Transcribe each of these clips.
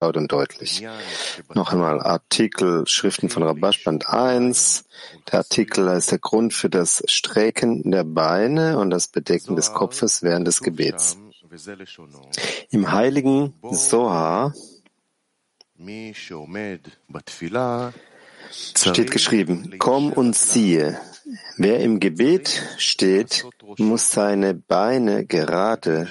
laut und deutlich. Noch einmal Artikel Schriften von Rabash Band 1. Der Artikel ist der Grund für das Strecken der Beine und das Bedecken des Kopfes während des Gebets. Im heiligen Sohar steht geschrieben, komm und siehe, wer im Gebet steht, muss seine Beine gerade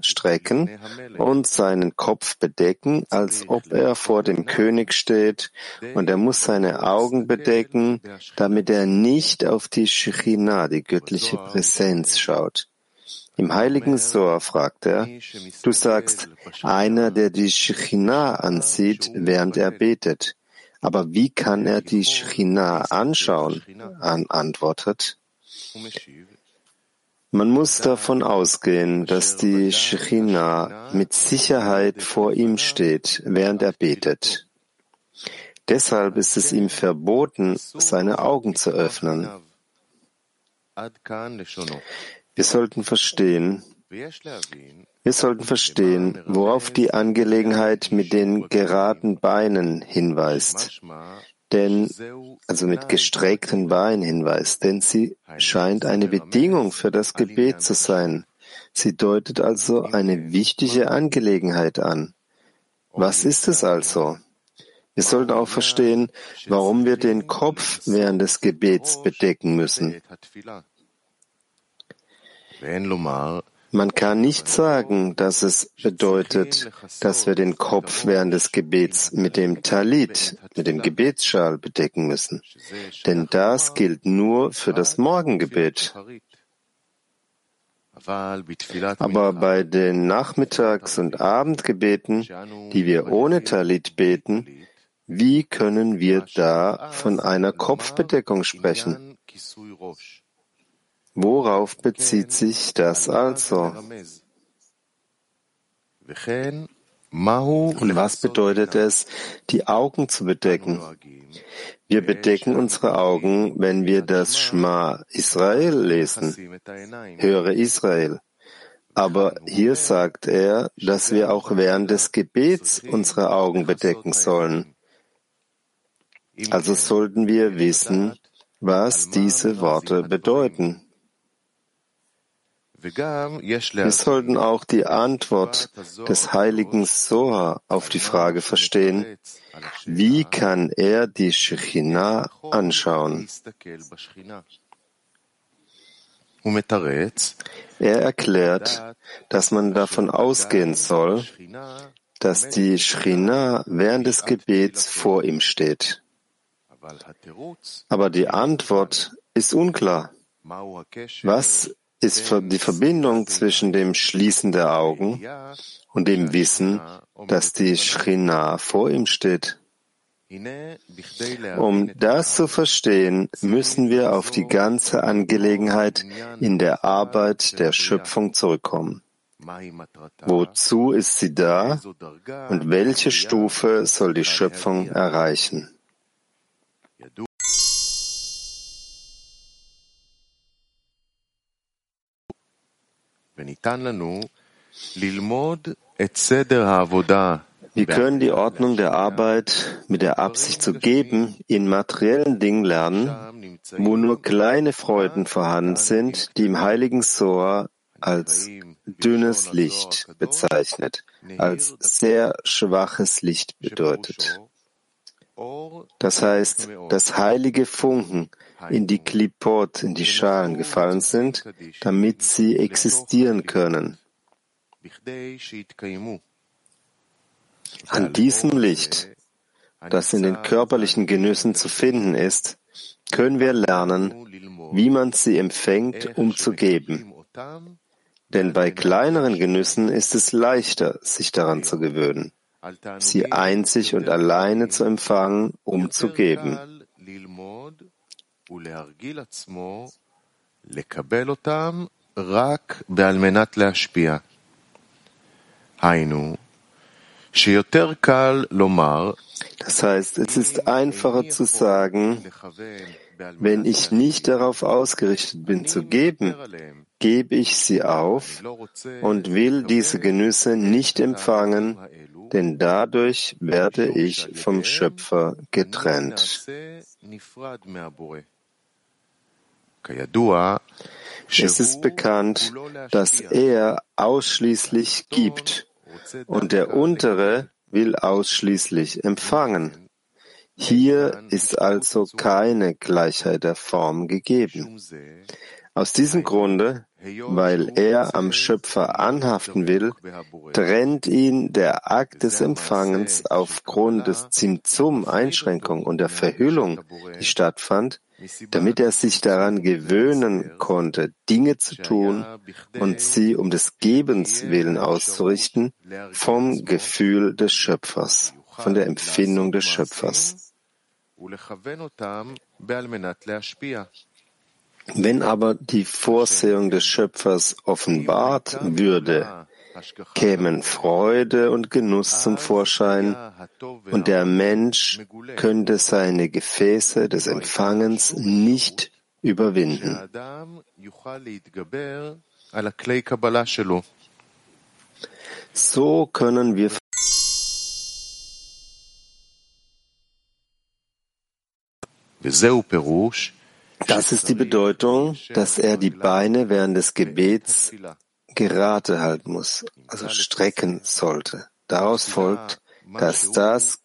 strecken und seinen Kopf bedecken, als ob er vor dem König steht, und er muss seine Augen bedecken, damit er nicht auf die Shechina, die göttliche Präsenz, schaut. Im heiligen Sohr fragt er, du sagst, einer, der die Shechina ansieht, während er betet. Aber wie kann er die Shechina anschauen? An antwortet. Man muss davon ausgehen, dass die Shechina mit Sicherheit vor ihm steht, während er betet. Deshalb ist es ihm verboten, seine Augen zu öffnen. Wir sollten verstehen, wir sollten verstehen, worauf die Angelegenheit mit den geraden Beinen hinweist, denn, also mit gestreckten Beinen hinweist, denn sie scheint eine Bedingung für das Gebet zu sein. Sie deutet also eine wichtige Angelegenheit an. Was ist es also? Wir sollten auch verstehen, warum wir den Kopf während des Gebets bedecken müssen. Man kann nicht sagen, dass es bedeutet, dass wir den Kopf während des Gebets mit dem Talit, mit dem Gebetsschal bedecken müssen. Denn das gilt nur für das Morgengebet. Aber bei den Nachmittags- und Abendgebeten, die wir ohne Talit beten, wie können wir da von einer Kopfbedeckung sprechen? Worauf bezieht sich das also? Und was bedeutet es, die Augen zu bedecken? Wir bedecken unsere Augen, wenn wir das Schma Israel lesen. Höre Israel. Aber hier sagt er, dass wir auch während des Gebets unsere Augen bedecken sollen. Also sollten wir wissen, was diese Worte bedeuten. Wir sollten auch die Antwort des heiligen Soha auf die Frage verstehen, wie kann er die Shechina anschauen? Er erklärt, dass man davon ausgehen soll, dass die Shechina während des Gebets vor ihm steht. Aber die Antwort ist unklar. Was ist die Verbindung zwischen dem Schließen der Augen und dem Wissen, dass die Shrina vor ihm steht. Um das zu verstehen, müssen wir auf die ganze Angelegenheit in der Arbeit der Schöpfung zurückkommen. Wozu ist sie da und welche Stufe soll die Schöpfung erreichen? Wir können die Ordnung der Arbeit mit der Absicht zu geben in materiellen Dingen lernen, wo nur kleine Freuden vorhanden sind, die im heiligen Soa als dünnes Licht bezeichnet, als sehr schwaches Licht bedeutet. Das heißt, dass heilige Funken in die Klipot, in die Schalen gefallen sind, damit sie existieren können. An diesem Licht, das in den körperlichen Genüssen zu finden ist, können wir lernen, wie man sie empfängt, um zu geben. Denn bei kleineren Genüssen ist es leichter, sich daran zu gewöhnen, sie einzig und alleine zu empfangen, um zu geben. ולהרגיל עצמו לקבל אותם רק על מנת להשפיע. היינו, שיותר קל לומר, das heißt, es ist einfacher zu sagen, wenn ich nicht darauf ausgerichtet bin zu geben, gebe ich sie auf und will diese Genüsse nicht empfangen, denn dadurch werde ich vom Schöpfer getrennt. Es ist bekannt, dass er ausschließlich gibt und der untere will ausschließlich empfangen. Hier ist also keine Gleichheit der Form gegeben. Aus diesem Grunde, weil er am Schöpfer anhaften will, trennt ihn der Akt des Empfangens aufgrund des Zimzum-Einschränkung und der Verhüllung, die stattfand, damit er sich daran gewöhnen konnte, Dinge zu tun und sie um des Gebens willen auszurichten, vom Gefühl des Schöpfers, von der Empfindung des Schöpfers. Wenn aber die Vorsehung des Schöpfers offenbart würde, kämen Freude und Genuss zum Vorschein und der Mensch könnte seine Gefäße des Empfangens nicht überwinden. So können wir das ist die Bedeutung, dass er die Beine während des Gebets gerade halten muss, also strecken sollte. Daraus folgt, dass das,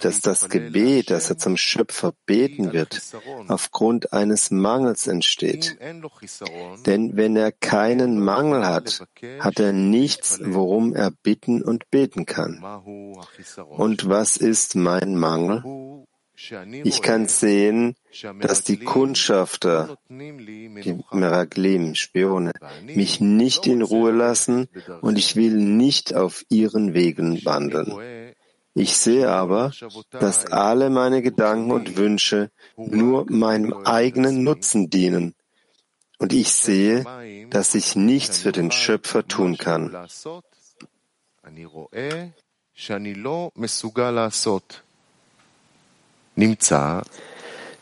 dass das Gebet, das er zum Schöpfer beten wird, aufgrund eines Mangels entsteht. Denn wenn er keinen Mangel hat, hat er nichts, worum er bitten und beten kann. Und was ist mein Mangel? Ich kann sehen, dass die Kundschafter, die Meraglim, Spione, mich nicht in Ruhe lassen und ich will nicht auf ihren Wegen wandeln. Ich sehe aber, dass alle meine Gedanken und Wünsche nur meinem eigenen Nutzen dienen. Und ich sehe, dass ich nichts für den Schöpfer tun kann.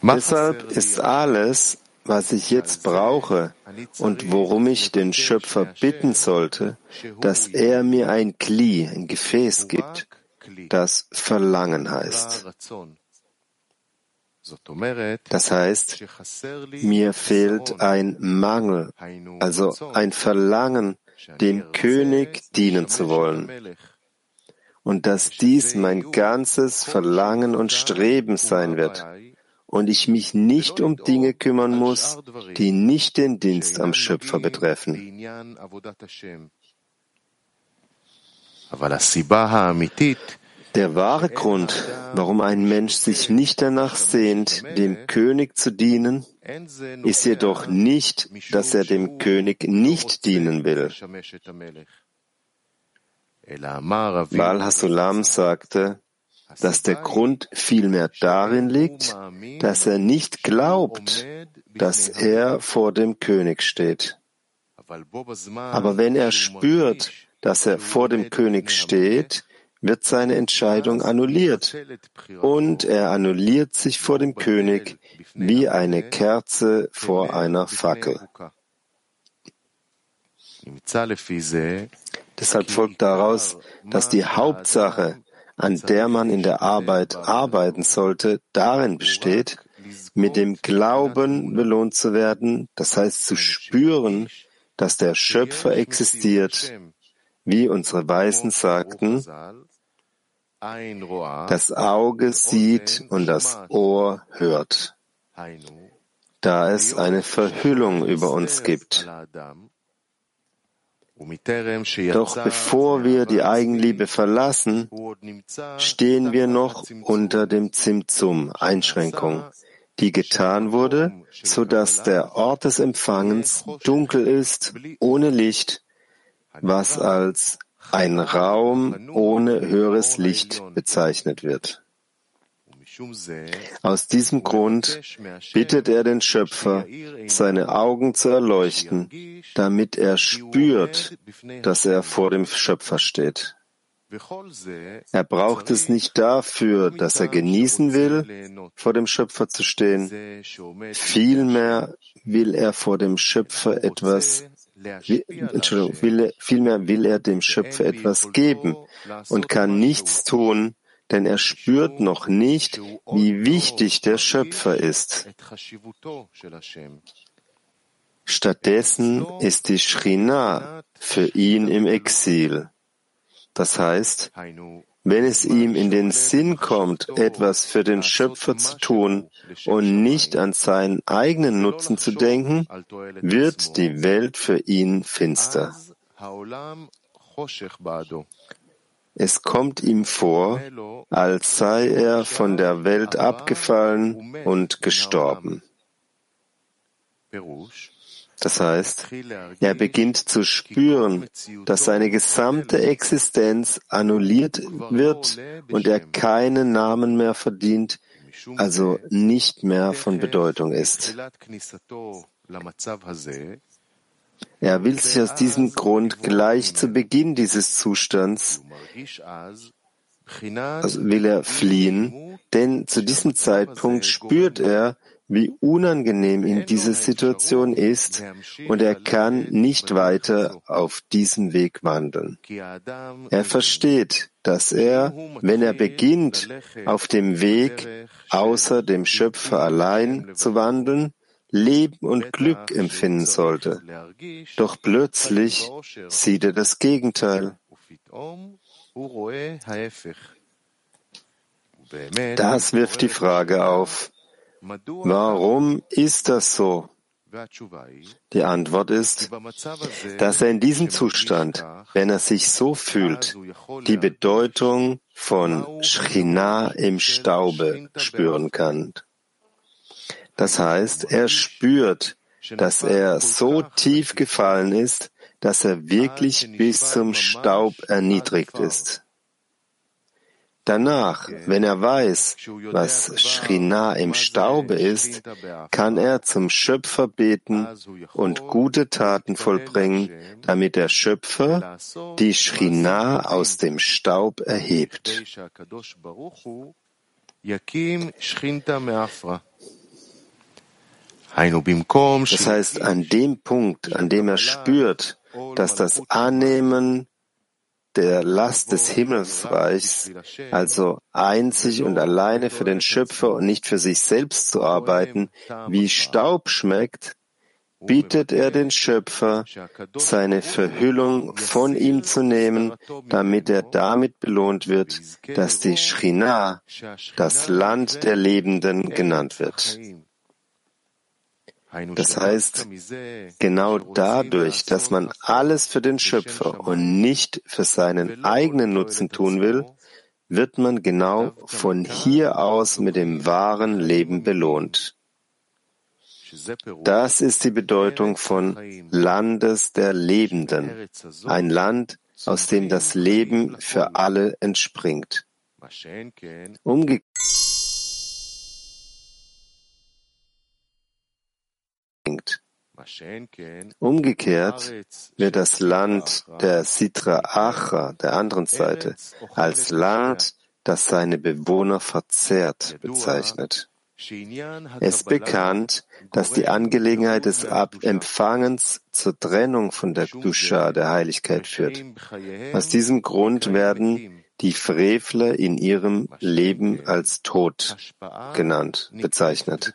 Deshalb ist alles, was ich jetzt brauche und worum ich den Schöpfer bitten sollte, dass er mir ein Kli, ein Gefäß gibt, das Verlangen heißt. Das heißt, mir fehlt ein Mangel, also ein Verlangen, dem König dienen zu wollen und dass dies mein ganzes Verlangen und Streben sein wird und ich mich nicht um Dinge kümmern muss, die nicht den Dienst am Schöpfer betreffen. Der wahre Grund, warum ein Mensch sich nicht danach sehnt, dem König zu dienen, ist jedoch nicht, dass er dem König nicht dienen will. Baal Hasulam sagte, dass der Grund vielmehr darin liegt, dass er nicht glaubt, dass er vor dem König steht. Aber wenn er spürt, dass er vor dem König steht, wird seine Entscheidung annulliert. Und er annulliert sich vor dem König wie eine Kerze vor einer Fackel. Deshalb folgt daraus, dass die Hauptsache, an der man in der Arbeit arbeiten sollte, darin besteht, mit dem Glauben belohnt zu werden, das heißt zu spüren, dass der Schöpfer existiert, wie unsere Weisen sagten, das Auge sieht und das Ohr hört, da es eine Verhüllung über uns gibt. Doch bevor wir die Eigenliebe verlassen, stehen wir noch unter dem Zimtzum, Einschränkung, die getan wurde, so dass der Ort des Empfangens dunkel ist, ohne Licht, was als ein Raum ohne höheres Licht bezeichnet wird. Aus diesem Grund bittet er den Schöpfer, seine Augen zu erleuchten, damit er spürt, dass er vor dem Schöpfer steht. Er braucht es nicht dafür, dass er genießen will, vor dem Schöpfer zu stehen. Vielmehr will er vor dem Schöpfer etwas Entschuldigung, will, vielmehr will er dem Schöpfer etwas geben und kann nichts tun, denn er spürt noch nicht, wie wichtig der Schöpfer ist. Stattdessen ist die Shrina für ihn im Exil. Das heißt, wenn es ihm in den Sinn kommt, etwas für den Schöpfer zu tun und nicht an seinen eigenen Nutzen zu denken, wird die Welt für ihn finster. Es kommt ihm vor, als sei er von der Welt abgefallen und gestorben. Das heißt, er beginnt zu spüren, dass seine gesamte Existenz annulliert wird und er keinen Namen mehr verdient, also nicht mehr von Bedeutung ist. Er will sich aus diesem Grund gleich zu Beginn dieses Zustands, also will er fliehen, denn zu diesem Zeitpunkt spürt er, wie unangenehm ihm diese Situation ist und er kann nicht weiter auf diesem Weg wandeln. Er versteht, dass er, wenn er beginnt, auf dem Weg außer dem Schöpfer allein zu wandeln, Leben und Glück empfinden sollte. Doch plötzlich sieht er das Gegenteil. Das wirft die Frage auf, Warum ist das so? Die Antwort ist, dass er in diesem Zustand, wenn er sich so fühlt, die Bedeutung von Schchina im Staube spüren kann. Das heißt, er spürt, dass er so tief gefallen ist, dass er wirklich bis zum Staub erniedrigt ist. Danach, wenn er weiß, was Shrina im Staube ist, kann er zum Schöpfer beten und gute Taten vollbringen, damit der Schöpfer die Shrina aus dem Staub erhebt. Das heißt, an dem Punkt, an dem er spürt, dass das Annehmen der Last des Himmelsreichs, also einzig und alleine für den Schöpfer und nicht für sich selbst zu arbeiten, wie Staub schmeckt, bittet er den Schöpfer, seine Verhüllung von ihm zu nehmen, damit er damit belohnt wird, dass die Shrina, das Land der Lebenden, genannt wird. Das heißt, genau dadurch, dass man alles für den Schöpfer und nicht für seinen eigenen Nutzen tun will, wird man genau von hier aus mit dem wahren Leben belohnt. Das ist die Bedeutung von Landes der Lebenden, ein Land, aus dem das Leben für alle entspringt. Umgekehrt Umgekehrt wird das Land der Sitra Acha, der anderen Seite, als Land, das seine Bewohner verzehrt, bezeichnet. Es ist bekannt, dass die Angelegenheit des Empfangens zur Trennung von der Dusha, der Heiligkeit, führt. Aus diesem Grund werden die Frevler in ihrem Leben als tot genannt, bezeichnet.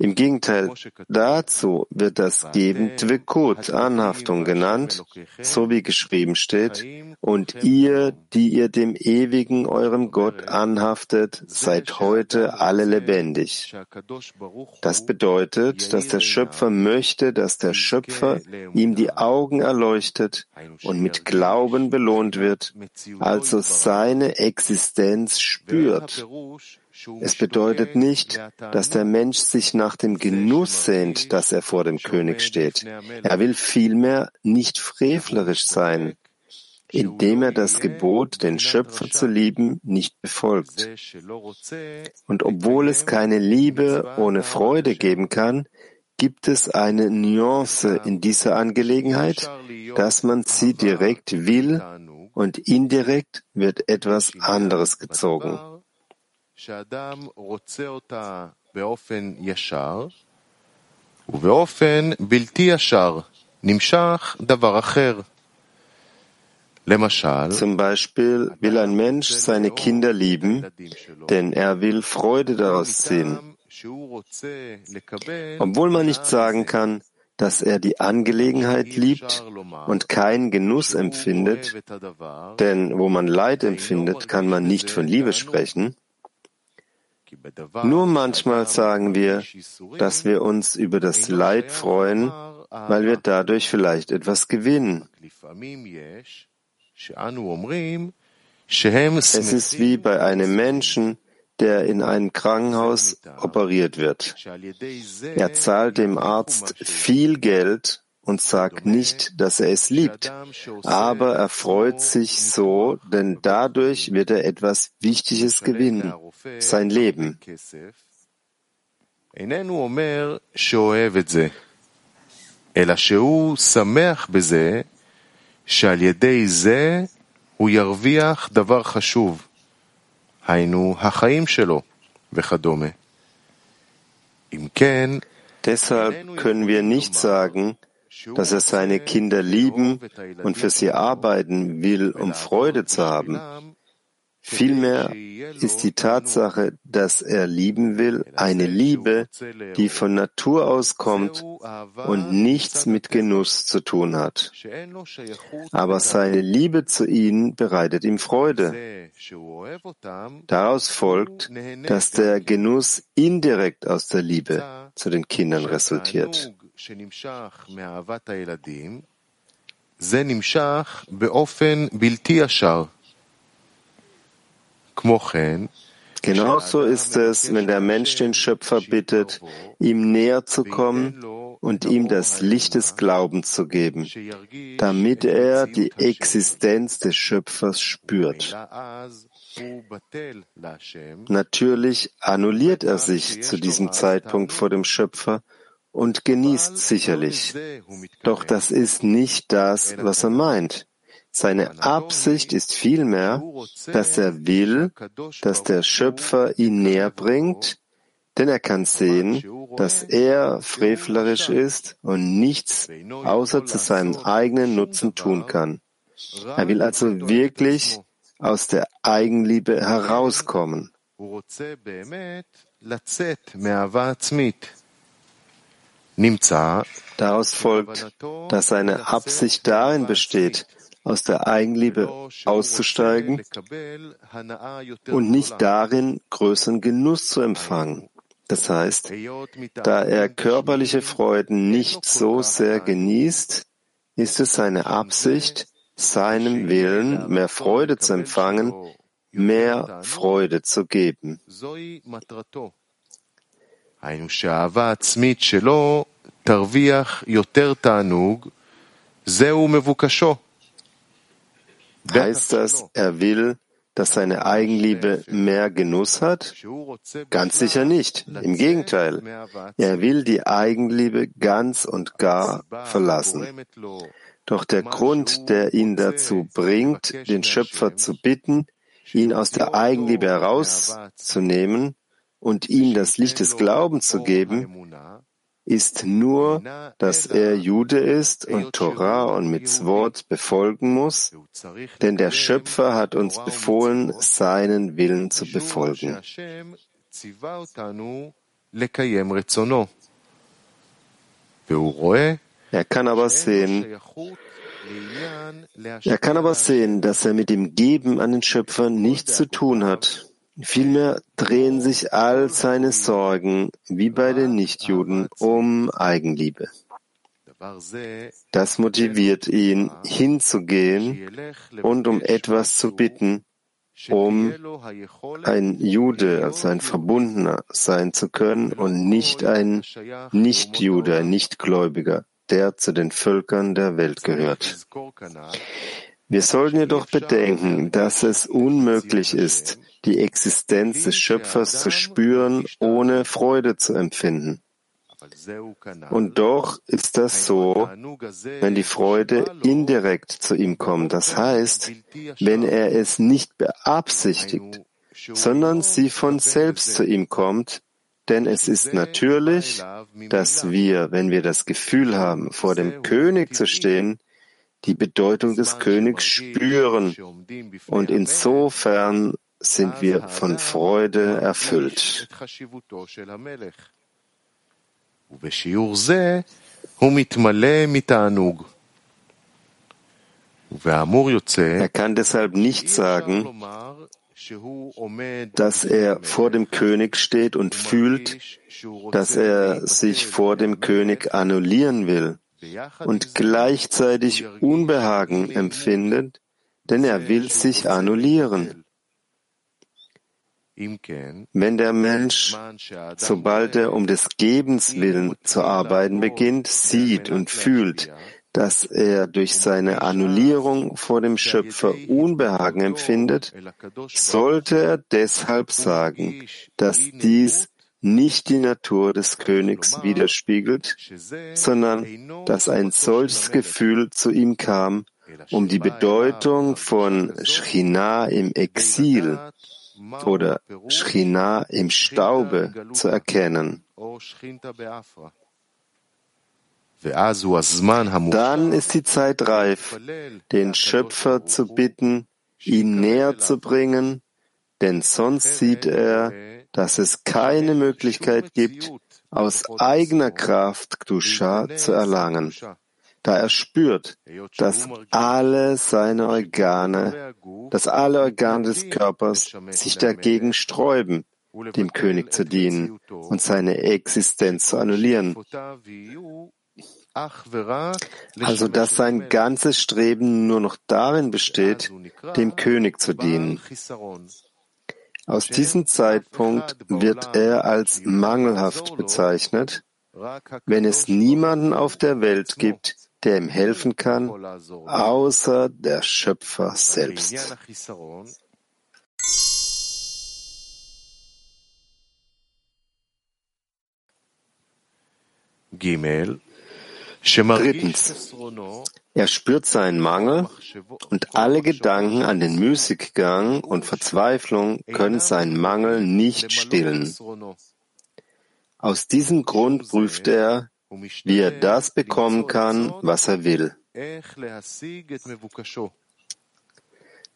Im Gegenteil dazu wird das Geben Dvekut, Anhaftung genannt, so wie geschrieben steht, und ihr, die ihr dem Ewigen, eurem Gott, anhaftet, seid heute alle lebendig. Das bedeutet, dass der Schöpfer möchte, dass der Schöpfer ihm die Augen erleuchtet und mit Glauben belohnt wird, also seine Existenz spürt es bedeutet nicht, dass der Mensch sich nach dem Genuss sehnt, dass er vor dem König steht. Er will vielmehr nicht frevlerisch sein, indem er das Gebot, den Schöpfer zu lieben, nicht befolgt. Und obwohl es keine Liebe ohne Freude geben kann, gibt es eine Nuance in dieser Angelegenheit, dass man sie direkt will und indirekt wird etwas anderes gezogen. שאדם רוצה אותה באופן ישר ובאופן בלתי ישר. Zum Beispiel will ein Mensch seine Kinder lieben, denn er will Freude daraus ziehen. Obwohl man nicht sagen kann, dass er die Angelegenheit liebt und keinen Genuss empfindet, denn wo man Leid empfindet, kann man nicht von Liebe sprechen. nur manchmal sagen wir, dass wir uns über das Leid freuen, weil wir dadurch vielleicht etwas gewinnen. Es ist wie bei einem Menschen, der in einem Krankenhaus operiert wird. Er zahlt dem Arzt viel Geld und sagt nicht, dass er es liebt, aber er freut sich so, denn dadurch wird er etwas Wichtiges gewinnen, sein Leben. אלא שהוא שמח בזה שעל ידי זה הוא ירוויח דבר חשוב, היינו החיים שלו וכדומה. אם כן, Deshalb können wir nicht sagen, dass er seine Kinder lieben und für sie arbeiten will, um Freude zu haben. Vielmehr ist die Tatsache, dass er lieben will, eine Liebe, die von Natur aus kommt und nichts mit Genuss zu tun hat. Aber seine Liebe zu ihnen bereitet ihm Freude. Daraus folgt, dass der Genuss indirekt aus der Liebe zu den Kindern resultiert. זה נמשך באופן בלתי ישר. Genauso ist es, wenn der Mensch den Schöpfer bittet, ihm näher zu kommen und ihm das Licht des Glaubens zu geben, damit er die Existenz des Schöpfers spürt. Natürlich annulliert er sich zu diesem Zeitpunkt vor dem Schöpfer und genießt sicherlich. Doch das ist nicht das, was er meint. Seine Absicht ist vielmehr, dass er will, dass der Schöpfer ihn näher bringt, denn er kann sehen, dass er frevlerisch ist und nichts außer zu seinem eigenen Nutzen tun kann. Er will also wirklich aus der Eigenliebe herauskommen. Daraus folgt, dass seine Absicht darin besteht, aus der Eigenliebe auszusteigen und nicht darin, größeren Genuss zu empfangen. Das heißt, da er körperliche Freuden nicht so sehr genießt, ist es seine Absicht, seinem Willen mehr Freude zu empfangen, mehr Freude zu geben. זהו מבוקשו Heißt das, er will, dass seine Eigenliebe mehr Genuss hat? Ganz sicher nicht. Im Gegenteil. Er will die Eigenliebe ganz und gar verlassen. Doch der Grund, der ihn dazu bringt, den Schöpfer zu bitten, ihn aus der Eigenliebe herauszunehmen und ihm das Licht des Glaubens zu geben, ist nur, dass er Jude ist und Torah und Mitzvot befolgen muss, denn der Schöpfer hat uns befohlen, seinen Willen zu befolgen. Er kann aber sehen, er kann aber sehen, dass er mit dem Geben an den Schöpfer nichts zu tun hat. Vielmehr drehen sich all seine Sorgen, wie bei den Nichtjuden, um Eigenliebe. Das motiviert ihn, hinzugehen und um etwas zu bitten, um ein Jude, also ein Verbundener sein zu können und nicht ein Nichtjude, ein Nichtgläubiger, der zu den Völkern der Welt gehört. Wir sollten jedoch bedenken, dass es unmöglich ist, die Existenz des Schöpfers zu spüren, ohne Freude zu empfinden. Und doch ist das so, wenn die Freude indirekt zu ihm kommt. Das heißt, wenn er es nicht beabsichtigt, sondern sie von selbst zu ihm kommt, Denn es ist natürlich, dass wir, wenn wir das Gefühl haben, vor dem König zu stehen, die Bedeutung des Königs spüren. Und insofern sind wir von Freude erfüllt. Er kann deshalb nicht sagen, dass er vor dem König steht und fühlt, dass er sich vor dem König annullieren will und gleichzeitig Unbehagen empfindet, denn er will sich annullieren. Wenn der Mensch, sobald er um des Gebens willen zu arbeiten beginnt, sieht und fühlt, dass er durch seine Annullierung vor dem Schöpfer Unbehagen empfindet, sollte er deshalb sagen, dass dies nicht die Natur des Königs widerspiegelt, sondern dass ein solches Gefühl zu ihm kam, um die Bedeutung von Schchina im Exil oder Schchina im Staube zu erkennen. Dann ist die Zeit reif, den Schöpfer zu bitten, ihn näher zu bringen, denn sonst sieht er, dass es keine Möglichkeit gibt, aus eigener Kraft Gdusha zu erlangen, da er spürt, dass alle seine Organe, dass alle Organe des Körpers sich dagegen sträuben, dem König zu dienen und seine Existenz zu annullieren. Also dass sein ganzes Streben nur noch darin besteht, dem König zu dienen. Aus diesem Zeitpunkt wird er als mangelhaft bezeichnet, wenn es niemanden auf der Welt gibt, der ihm helfen kann, außer der Schöpfer selbst. Drittens, er spürt seinen Mangel und alle Gedanken an den Müßiggang und Verzweiflung können seinen Mangel nicht stillen. Aus diesem Grund prüft er, wie er das bekommen kann, was er will.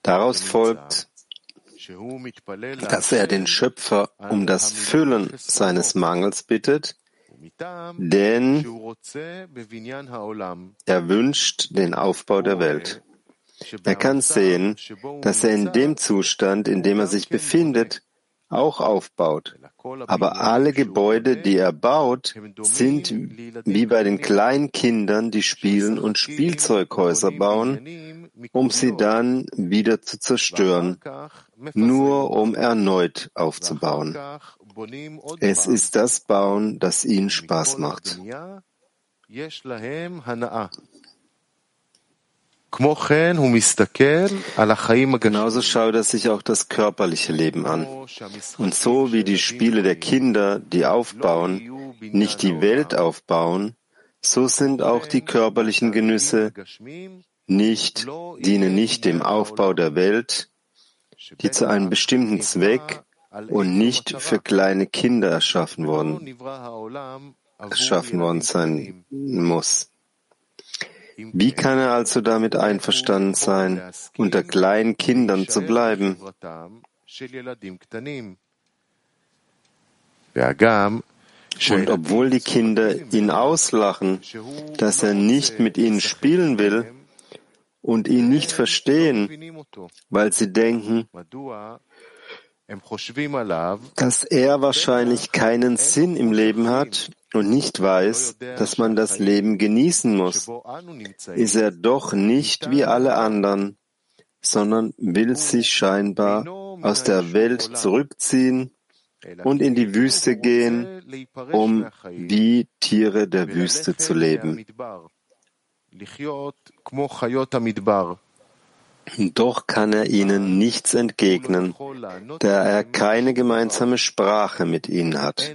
Daraus folgt, dass er den Schöpfer um das Füllen seines Mangels bittet denn er wünscht den Aufbau der Welt. Er kann sehen, dass er in dem Zustand, in dem er sich befindet, auch aufbaut. Aber alle Gebäude, die er baut, sind wie bei den kleinen Kindern, die spielen und Spielzeughäuser bauen, um sie dann wieder zu zerstören, nur um erneut aufzubauen. Es ist das Bauen, das ihnen Spaß macht. Genauso schaut er sich auch das körperliche Leben an. Und so wie die Spiele der Kinder, die aufbauen, nicht die Welt aufbauen, so sind auch die körperlichen Genüsse nicht, dienen nicht dem Aufbau der Welt, die zu einem bestimmten Zweck und nicht für kleine Kinder erschaffen worden, erschaffen worden sein muss. Wie kann er also damit einverstanden sein, unter kleinen Kindern zu bleiben? Und obwohl die Kinder ihn auslachen, dass er nicht mit ihnen spielen will und ihn nicht verstehen, weil sie denken, dass er wahrscheinlich keinen Sinn im Leben hat und nicht weiß, dass man das Leben genießen muss, ist er doch nicht wie alle anderen, sondern will sich scheinbar aus der Welt zurückziehen und in die Wüste gehen, um wie Tiere der Wüste zu leben. Doch kann er ihnen nichts entgegnen, da er keine gemeinsame Sprache mit ihnen hat.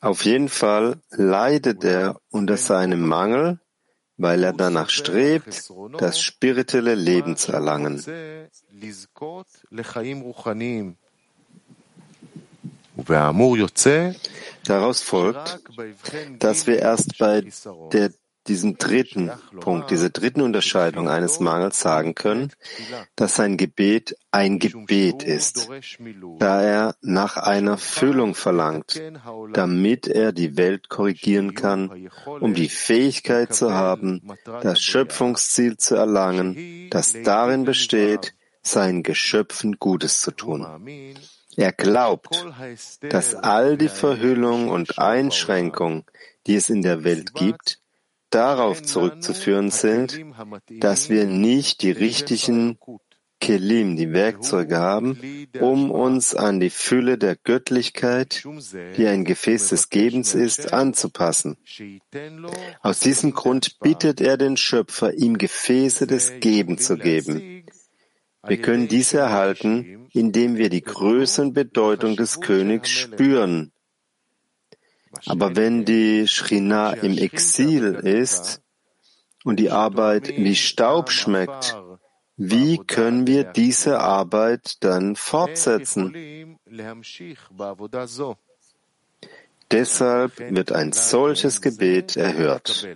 Auf jeden Fall leidet er unter seinem Mangel, weil er danach strebt, das spirituelle Leben zu erlangen. Daraus folgt, dass wir erst bei der, diesem dritten Punkt, dieser dritten Unterscheidung eines Mangels sagen können, dass sein Gebet ein Gebet ist, da er nach einer Füllung verlangt, damit er die Welt korrigieren kann, um die Fähigkeit zu haben, das Schöpfungsziel zu erlangen, das darin besteht, seinen Geschöpfen Gutes zu tun. Er glaubt, dass all die Verhüllung und Einschränkung, die es in der Welt gibt, darauf zurückzuführen sind, dass wir nicht die richtigen Kelim, die Werkzeuge haben, um uns an die Fülle der Göttlichkeit, die ein Gefäß des Gebens ist, anzupassen. Aus diesem Grund bittet er den Schöpfer, ihm Gefäße des Gebens zu geben. Wir können dies erhalten, indem wir die Größe und Bedeutung des Königs spüren. Aber wenn die Shrina im Exil ist und die Arbeit wie Staub schmeckt, wie können wir diese Arbeit dann fortsetzen? Deshalb wird ein solches Gebet erhört.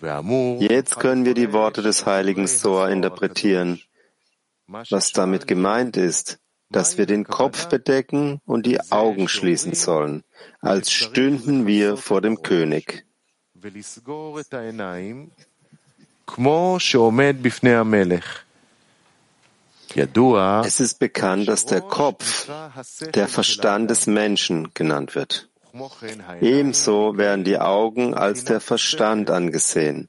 Jetzt können wir die Worte des heiligen Soa interpretieren. Was damit gemeint ist, dass wir den Kopf bedecken und die Augen schließen sollen, als stünden wir vor dem König. Es ist bekannt, dass der Kopf der Verstand des Menschen genannt wird. Ebenso werden die Augen als der Verstand angesehen.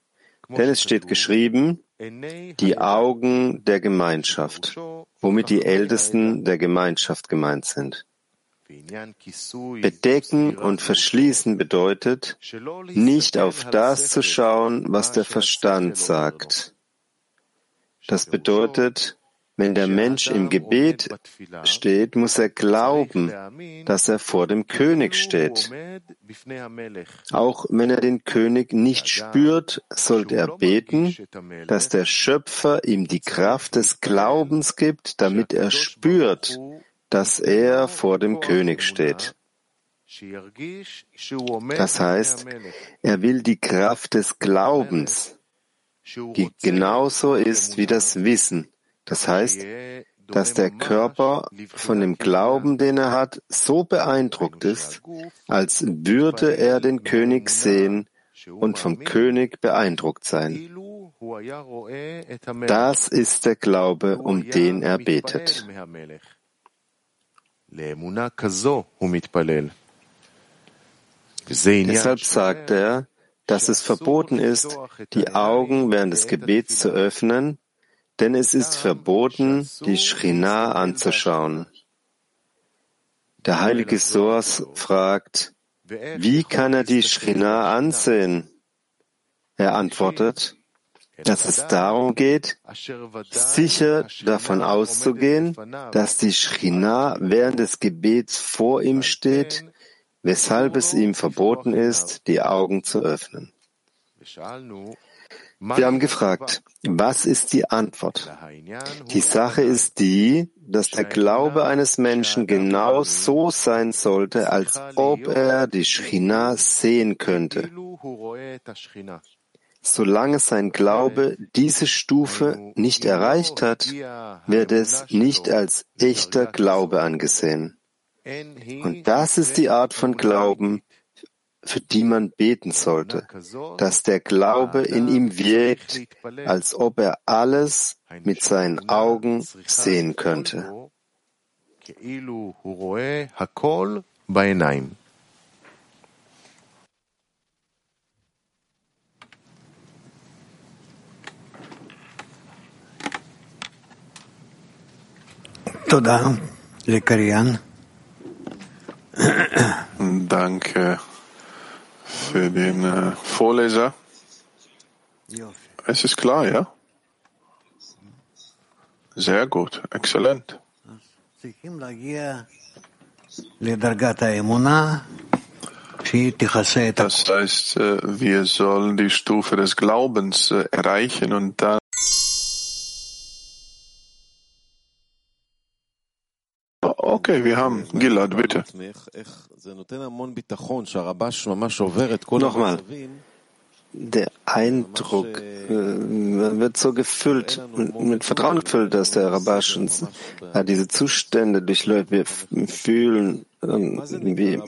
Denn es steht geschrieben, die Augen der Gemeinschaft, womit die Ältesten der Gemeinschaft gemeint sind. Bedecken und verschließen bedeutet, nicht auf das zu schauen, was der Verstand sagt. Das bedeutet, wenn der Mensch im Gebet steht, muss er glauben, dass er vor dem König steht. Auch wenn er den König nicht spürt, sollte er beten, dass der Schöpfer ihm die Kraft des Glaubens gibt, damit er spürt, dass er vor dem König steht. Das heißt, er will die Kraft des Glaubens, die genauso ist wie das Wissen, das heißt, dass der Körper von dem Glauben, den er hat, so beeindruckt ist, als würde er den König sehen und vom König beeindruckt sein. Das ist der Glaube, um den er betet. Deshalb sagt er, dass es verboten ist, die Augen während des Gebets zu öffnen, denn es ist verboten, die Shrina anzuschauen. Der heilige Soas fragt, wie kann er die Shrina ansehen? Er antwortet, dass es darum geht, sicher davon auszugehen, dass die Shrina während des Gebets vor ihm steht, weshalb es ihm verboten ist, die Augen zu öffnen. Wir haben gefragt, was ist die Antwort? Die Sache ist die, dass der Glaube eines Menschen genau so sein sollte, als ob er die Schchina sehen könnte. Solange sein Glaube diese Stufe nicht erreicht hat, wird es nicht als echter Glaube angesehen. Und das ist die Art von Glauben, für die man beten sollte, dass der Glaube in ihm wirkt, als ob er alles mit seinen Augen sehen könnte. Danke für den äh, Vorleser. Es ist klar, ja? Sehr gut, exzellent. Das heißt, äh, wir sollen die Stufe des Glaubens äh, erreichen und dann Okay, wir haben Gilad, bitte. Nochmal. Der Eindruck äh, wird so gefüllt, mit Vertrauen gefüllt, dass der Rabash uns äh, diese Zustände durchläuft. Wir fühlen, äh, wie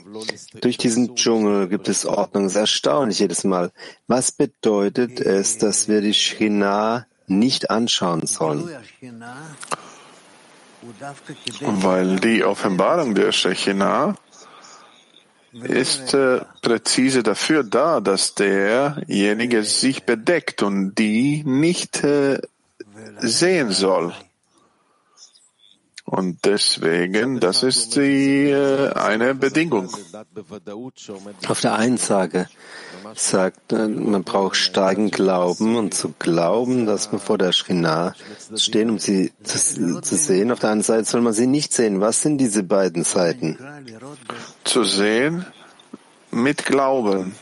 durch diesen Dschungel gibt es Ordnung. Es ist erstaunlich jedes Mal. Was bedeutet es, dass wir die Shina nicht anschauen sollen? Weil die Offenbarung der Shechina ist äh, präzise dafür da, dass derjenige sich bedeckt und die nicht äh, sehen soll. Und deswegen, das ist die, äh, eine Bedingung. Auf der einen Seite sagt, man braucht starken Glauben und zu glauben, dass man vor der Schrina stehen, um sie zu, zu, sehen. Auf der anderen Seite soll man sie nicht sehen. Was sind diese beiden Seiten? Zu sehen mit Glauben.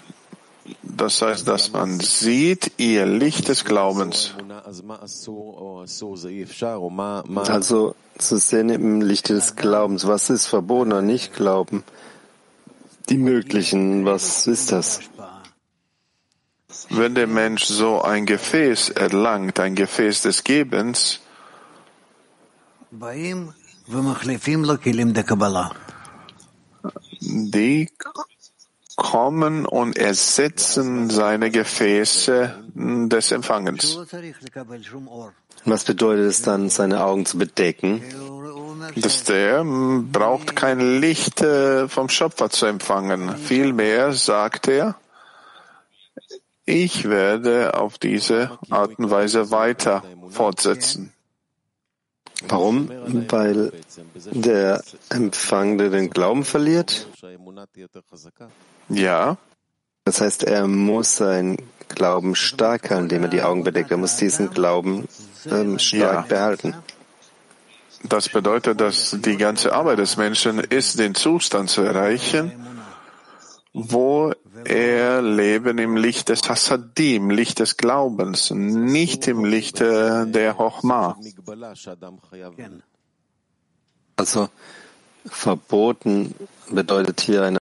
Das heißt, dass man sieht ihr Licht des Glaubens. Also zu sehen im Licht des Glaubens. Was ist verboten oder nicht glauben? Die möglichen, was ist das? Wenn der Mensch so ein Gefäß erlangt, ein Gefäß des Gebens, die kommen und ersetzen seine Gefäße des Empfangens. Was bedeutet es dann, seine Augen zu bedecken? Dass der braucht kein Licht äh, vom Schöpfer zu empfangen. Vielmehr sagt er, ich werde auf diese Art und Weise weiter fortsetzen. Warum? Weil der Empfangende den Glauben verliert? Ja. Das heißt, er muss seinen Glauben stark halten, indem er die Augen bedeckt. Er muss diesen Glauben ähm, stark ja. behalten. Das bedeutet, dass die ganze Arbeit des Menschen ist, den Zustand zu erreichen, wo er leben im Licht des Hasadim, Licht des Glaubens, nicht im Licht der Hochma. Also verboten bedeutet hier eine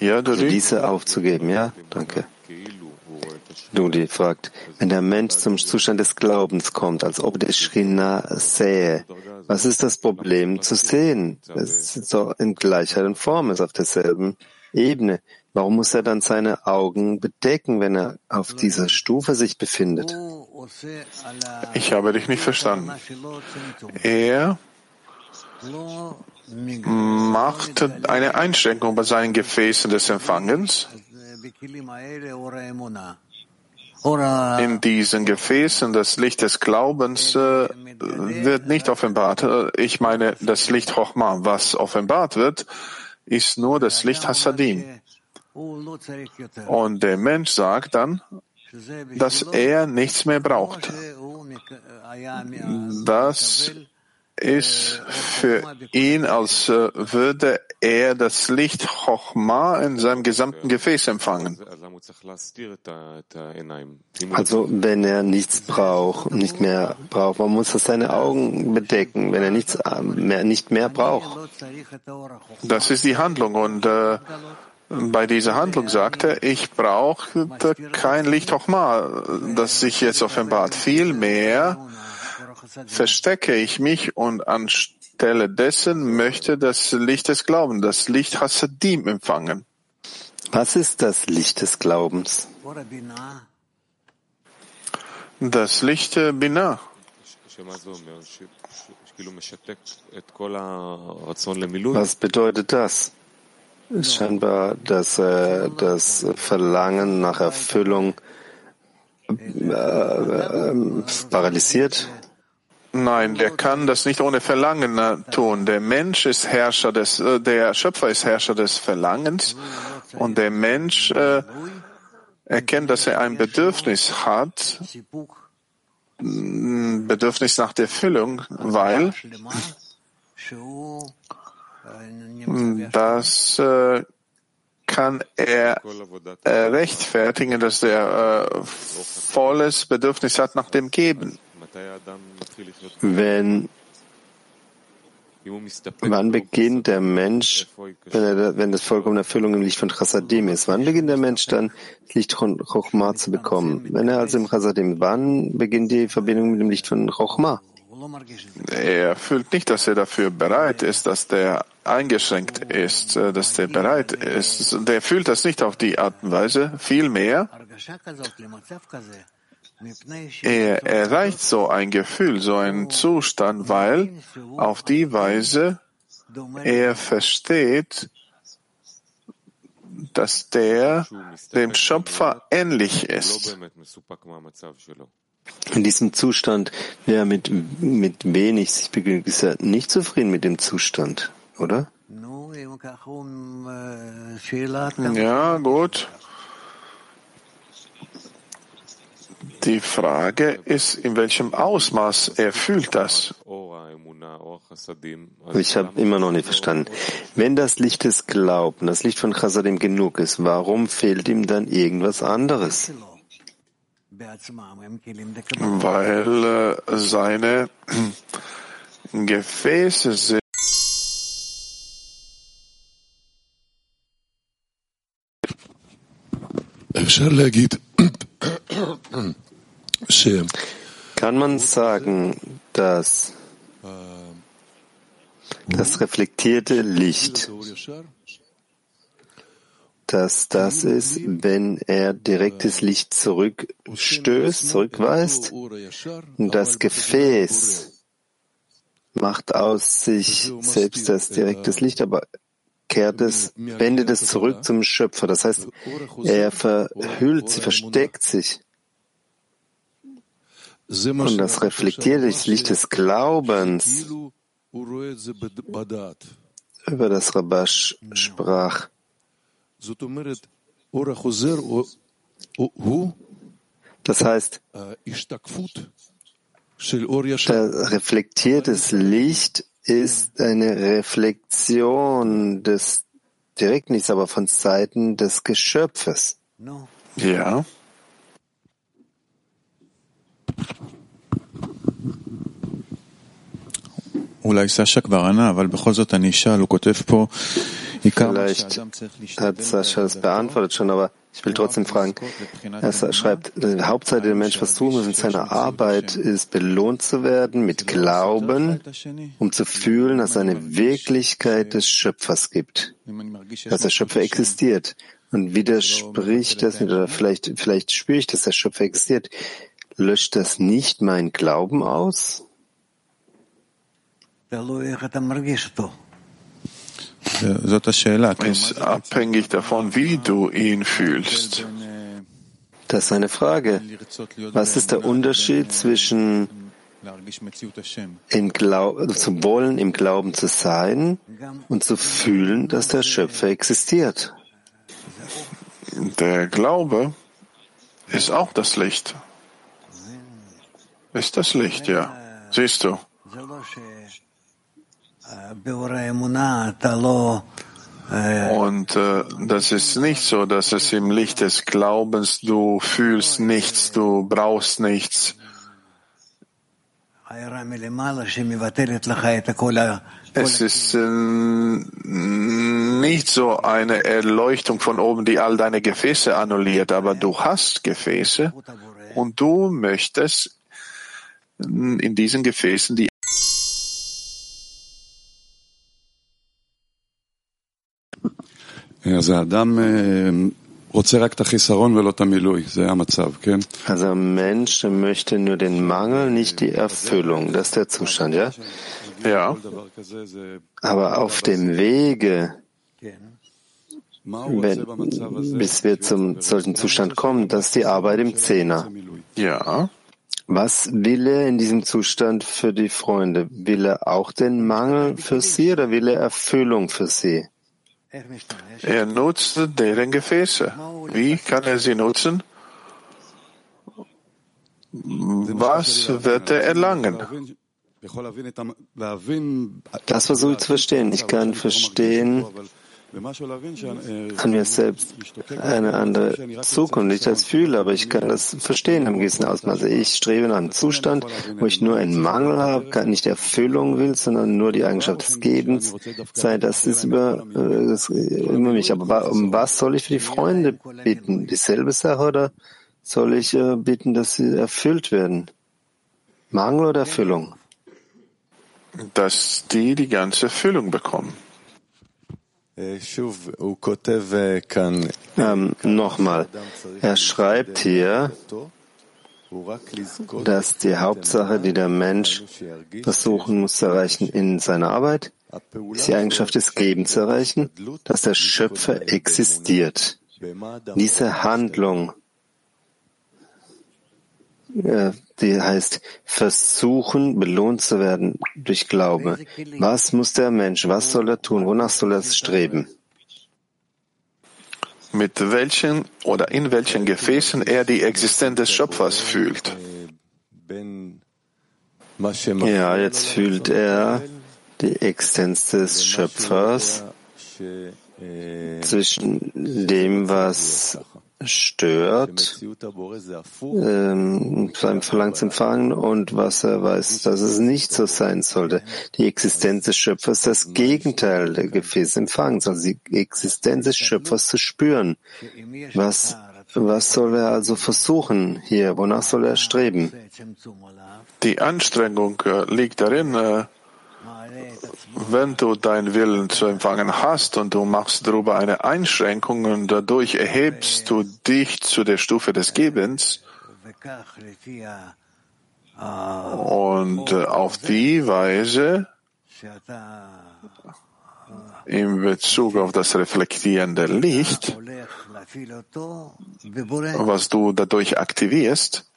also diese aufzugeben, ja? Danke. Dudi fragt, wenn der Mensch zum Zustand des Glaubens kommt, als ob der Shrina sähe, was ist das Problem zu sehen? Es ist doch in Gleichheit und Form, ist auf derselben Ebene. Warum muss er dann seine Augen bedecken, wenn er auf dieser Stufe sich befindet? Ich habe dich nicht verstanden. Er macht eine Einschränkung bei seinen Gefäßen des Empfangens. In diesen Gefäßen das Licht des Glaubens äh, wird nicht offenbart. Ich meine, das Licht Chochma, was offenbart wird, ist nur das Licht Hasadim. Und der Mensch sagt dann, dass er nichts mehr braucht. Das ist für ihn, als äh, würde er das Licht Chochma in seinem gesamten Gefäß empfangen. Also wenn er nichts braucht, nicht mehr braucht, man muss er seine Augen bedecken, wenn er nichts äh, mehr, nicht mehr braucht. Das ist die Handlung und äh, bei dieser Handlung sagt er, ich brauche kein Licht Chochma, das sich jetzt offenbart. Vielmehr verstecke ich mich und anstelle dessen möchte das Licht des Glaubens, das Licht Hasadim empfangen. Was ist das Licht des Glaubens? Das Licht Binah. Was bedeutet das? Ist scheinbar, dass äh, das Verlangen nach Erfüllung äh, äh, paralysiert Nein, der kann das nicht ohne Verlangen äh, tun. Der Mensch ist Herrscher des, äh, der Schöpfer ist Herrscher des Verlangens und der Mensch äh, erkennt, dass er ein Bedürfnis hat, ein Bedürfnis nach der Füllung, weil das äh, kann er äh, rechtfertigen, dass er volles Bedürfnis hat nach dem Geben. Wenn Wann beginnt der Mensch, wenn, er, wenn das vollkommene Erfüllung im Licht von Chassadim ist? Wann beginnt der Mensch dann, das Licht von Chochma zu bekommen? Wenn er also im Chassadim, wann beginnt die Verbindung mit dem Licht von Chochma? Er fühlt nicht, dass er dafür bereit ist, dass der eingeschränkt ist, äh, dass der bereit ist. Der fühlt das nicht auf die Art und Weise. Vielmehr, er erreicht so ein Gefühl, so einen Zustand, weil auf die Weise er versteht, dass der dem Schöpfer ähnlich ist. In diesem Zustand, wer mit, mit wenig sich begnügt, ist er nicht zufrieden mit dem Zustand, oder? Ja, gut. Die Frage ist, in welchem Ausmaß er fühlt das. Ich habe immer noch nicht verstanden. Wenn das Licht des Glaubens, das Licht von Chasadim genug ist, warum fehlt ihm dann irgendwas anderes? Weil äh, seine Gefäße sind אפשר להגיד kann man sagen, dass das reflektierte Licht, dass das ist, wenn er direktes Licht zurückstößt, zurückweist, das Gefäß macht aus sich selbst das direktes Licht, aber kehrt es, wendet es zurück zum Schöpfer. Das heißt, er verhüllt sie, versteckt sich. Und das reflektierte Licht des Glaubens, über das Rabash sprach. Das heißt, der reflektiertes Licht ist eine Reflexion des direkt nichts, aber von Seiten des Geschöpfes. Ja. Vielleicht hat Sascha es beantwortet schon, aber ich will trotzdem fragen. Er schreibt, die Hauptseite der Mensch, was tun muss in seiner Arbeit, ist belohnt zu werden mit Glauben, um zu fühlen, dass es eine Wirklichkeit des Schöpfers gibt, dass der Schöpfer existiert. Und widerspricht das, oder vielleicht, vielleicht spüre ich, dass der Schöpfer existiert. Löscht das nicht mein Glauben aus? Ist abhängig davon, wie du ihn fühlst. Das ist eine Frage. Was ist der Unterschied zwischen im zu wollen, im Glauben zu sein und zu fühlen, dass der Schöpfer existiert? Der Glaube ist auch das Licht. Ist das Licht, ja. Siehst du. Und äh, das ist nicht so, dass es im Licht des Glaubens du fühlst nichts, du brauchst nichts. Es ist äh, nicht so eine Erleuchtung von oben, die all deine Gefäße annulliert, aber du hast Gefäße und du möchtest in diesen Gefäßen die אז האדם רוצה רק את החיסרון ולא את המילוי, זה המצב, כן? Also ein Mensch möchte nur den Mangel, nicht die Erfüllung. Das ist der Zustand, ja? Ja. Aber auf dem Wege, wenn, bis wir zum solchen Zustand kommen, das ist die Arbeit im Zehner. Ja. Was will er in diesem Zustand für die Freunde? Will er auch den Mangel für sie oder will er Erfüllung für sie? Er nutzt deren Gefäße. Wie kann er sie nutzen? Was wird er erlangen? Das versuche ich zu verstehen. Ich kann verstehen, an mir selbst eine andere Zukunft, ich das fühle, aber ich kann das verstehen im gewissen Ausmaß. Ich strebe nach einem Zustand, wo ich nur einen Mangel habe, nicht Erfüllung will, sondern nur die Eigenschaft des Gebens. Sei das ist über, äh, das, über mich. Aber um was soll ich für die Freunde bitten? Dieselbe Sache oder soll ich äh, bitten, dass sie erfüllt werden? Mangel oder Erfüllung? Dass die die ganze Erfüllung bekommen. Ähm, Nochmal, er schreibt hier, dass die Hauptsache, die der Mensch versuchen muss zu erreichen in seiner Arbeit, ist die Eigenschaft des Gebens zu erreichen, dass der Schöpfer existiert. Diese Handlung die heißt versuchen, belohnt zu werden durch Glaube. Was muss der Mensch, was soll er tun, wonach soll er streben? Mit welchen oder in welchen Gefäßen er die Existenz des Schöpfers fühlt. Ja, jetzt fühlt er die Existenz des Schöpfers zwischen dem, was stört, ähm, seinem Verlangen zu empfangen und was er weiß, dass es nicht so sein sollte. Die Existenz des Schöpfers, das Gegenteil der Gefäßempfangens, also die Existenz des Schöpfers zu spüren. Was, was soll er also versuchen hier? Wonach soll er streben? Die Anstrengung äh, liegt darin, äh, wenn du deinen Willen zu empfangen hast und du machst darüber eine Einschränkung und dadurch erhebst du dich zu der Stufe des Gebens und äh, auf die Weise in Bezug auf das reflektierende Licht, was du dadurch aktivierst,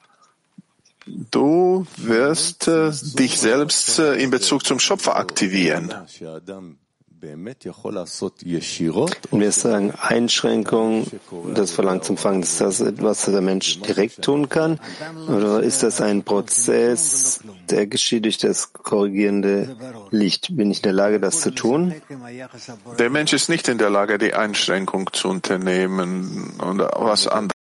Du wirst äh, dich selbst äh, in Bezug zum Schöpfer aktivieren. Wir sagen, Einschränkung des Fangen, ist das etwas, was der Mensch direkt tun kann? Oder ist das ein Prozess, der geschieht durch das korrigierende Licht? Bin ich in der Lage, das zu tun? Der Mensch ist nicht in der Lage, die Einschränkung zu unternehmen oder was anderes.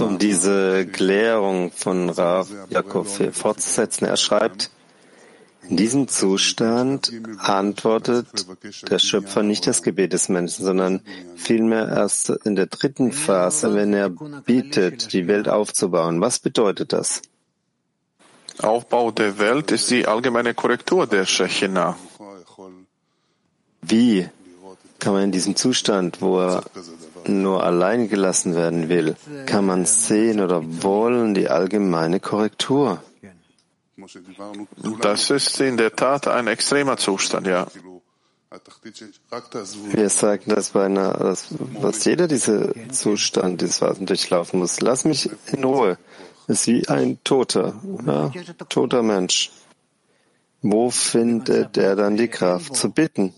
Um diese Klärung von Rav Jakob fortzusetzen, er schreibt, in diesem Zustand antwortet der Schöpfer nicht das Gebet des Menschen, sondern vielmehr erst in der dritten Phase, wenn er bittet, die Welt aufzubauen. Was bedeutet das? Aufbau der Welt ist die allgemeine Korrektur der Shechina. Wie kann man in diesem Zustand, wo er nur allein gelassen werden will, kann man sehen oder wollen die allgemeine Korrektur. Das ist in der Tat ein extremer Zustand, ja. Wir sagen das bei einer, dass, dass jeder diese Zustand, dieses Wasen durchlaufen muss. Lass mich in Ruhe. Das ist wie ein Toter, ja, toter Mensch. Wo findet er dann die Kraft zu bitten?